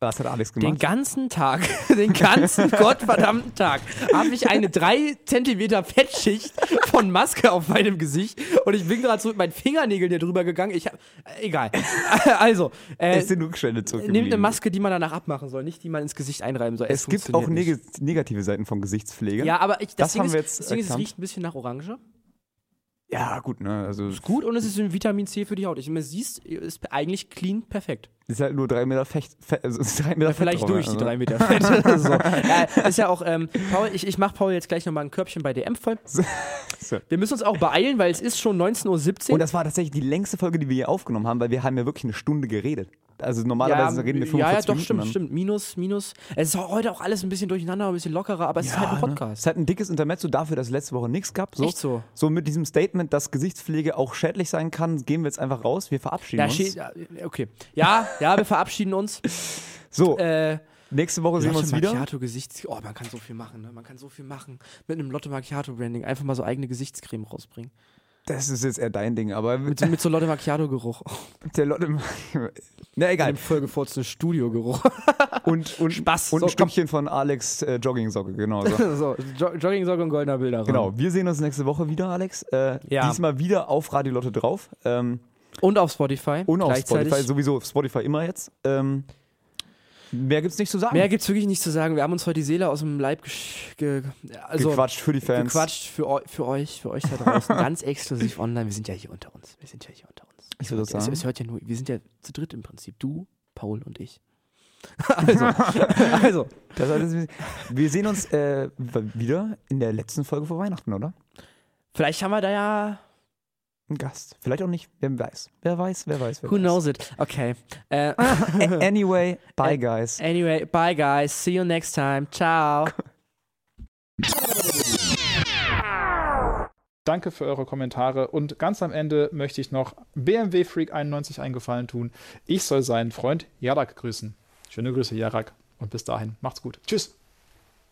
Was hat Alex Den gemacht? ganzen Tag, den ganzen gottverdammten Tag, habe ich eine 3 Zentimeter Fettschicht von Maske auf meinem Gesicht und ich bin gerade so mit meinen Fingernägeln hier drüber gegangen. Ich hab, äh, egal. Also, äh, es sind Rückstände zurückgeblieben. Nehmt eine Maske, die man danach abmachen soll, nicht die man ins Gesicht einreiben soll. Es gibt auch neg negative Seiten von Gesichtspflege. nicht. Ja, aber ich, das, Das Ding haben ist, wir jetzt ist, es riecht ein bisschen nach Orange. Ja, gut, ne? Also Gut und es ist ein Vitamin C für die Haut. Ich meine, siehst, ist eigentlich clean perfekt. ist halt nur drei Meter Fecht, Fe also ist drei Meter Fett Vielleicht durch also. die drei Meter Fett. so. ja, ist ja auch, ähm, Paul, ich, ich mache Paul jetzt gleich nochmal ein Körbchen bei DM voll. So. Wir müssen uns auch beeilen, weil es ist schon 19.17 Uhr. Und das war tatsächlich die längste Folge, die wir hier aufgenommen haben, weil wir haben ja wirklich eine Stunde geredet. Also normalerweise reden wir 45 Ja, ja, doch, Minuten. stimmt, dann. stimmt. Minus, minus. Es ist heute auch alles ein bisschen durcheinander, ein bisschen lockerer, aber es ist halt ein Ja, ne? Es Podcast. ist halt ein dickes Intermezzo dafür, dass es letzte Woche nichts gab. So. Echt so. So mit diesem Statement, dass Gesichtspflege auch schädlich sein kann, gehen wir jetzt einfach raus. Wir verabschieden uns. ja, okay. Ja, ja, wir verabschieden uns. So, Äh, nächste Woche sehen wir uns Lotte wieder. Macchiato Gesichts. Oh, man kann so viel machen, ne? Man kann so viel machen. Mit einem Lotte Macchiato Branding. Einfach mal so eigene Gesichtscreme rausbringen. Das ist jetzt eher dein Ding, aber Mit, so- mit so Lotte Macchiato Geruch. der Leute. Na egal. Einem vollgefurzten Studio Geruch. Und, und, Spaß. Und So, ein komm. Stückchen von Alex äh, Joggingsocke, genau so. so, jo Joggingsocke und goldener Bilder. Genau, wir sehen uns nächste Woche wieder, Alex. Äh, Ja. Diesmal wieder auf Radio Lotte drauf. Ähm, Und auf Spotify. und auf. Spotify, sowieso auf Spotify immer jetzt. Ähm, mehr gibt's nicht zu sagen. Mehr gibt's wirklich nicht zu sagen. Wir haben uns heute die Seele aus dem Leib ge also Gequatscht für die Fans. gequatscht für, für euch, für euch da draußen. ganz exklusiv online. Wir sind ja hier unter uns. Wir sind ja hier unter uns. Ich würde Es, sagen. es hört ja nur, wir sind ja zu dritt im Prinzip. Du, Paul und ich. also, also, Das heißt, wir sehen uns äh, wieder in der letzten Folge vor Weihnachten, oder? vielleicht haben wir da ja. Ein Gast. Vielleicht auch nicht. Wer weiß. Wer weiß, wer weiß. Wer Who weiß. knows it? Okay. Äh, Anyway, bye, guys. anyway, bye guys. See you next time. Ciao. Danke für eure Kommentare und ganz am Ende möchte ich noch BMW Freak 91 eingefallen tun. Ich soll seinen Freund Jarak grüßen. Schöne Grüße, Jarak. Und bis dahin, macht's gut. Tschüss.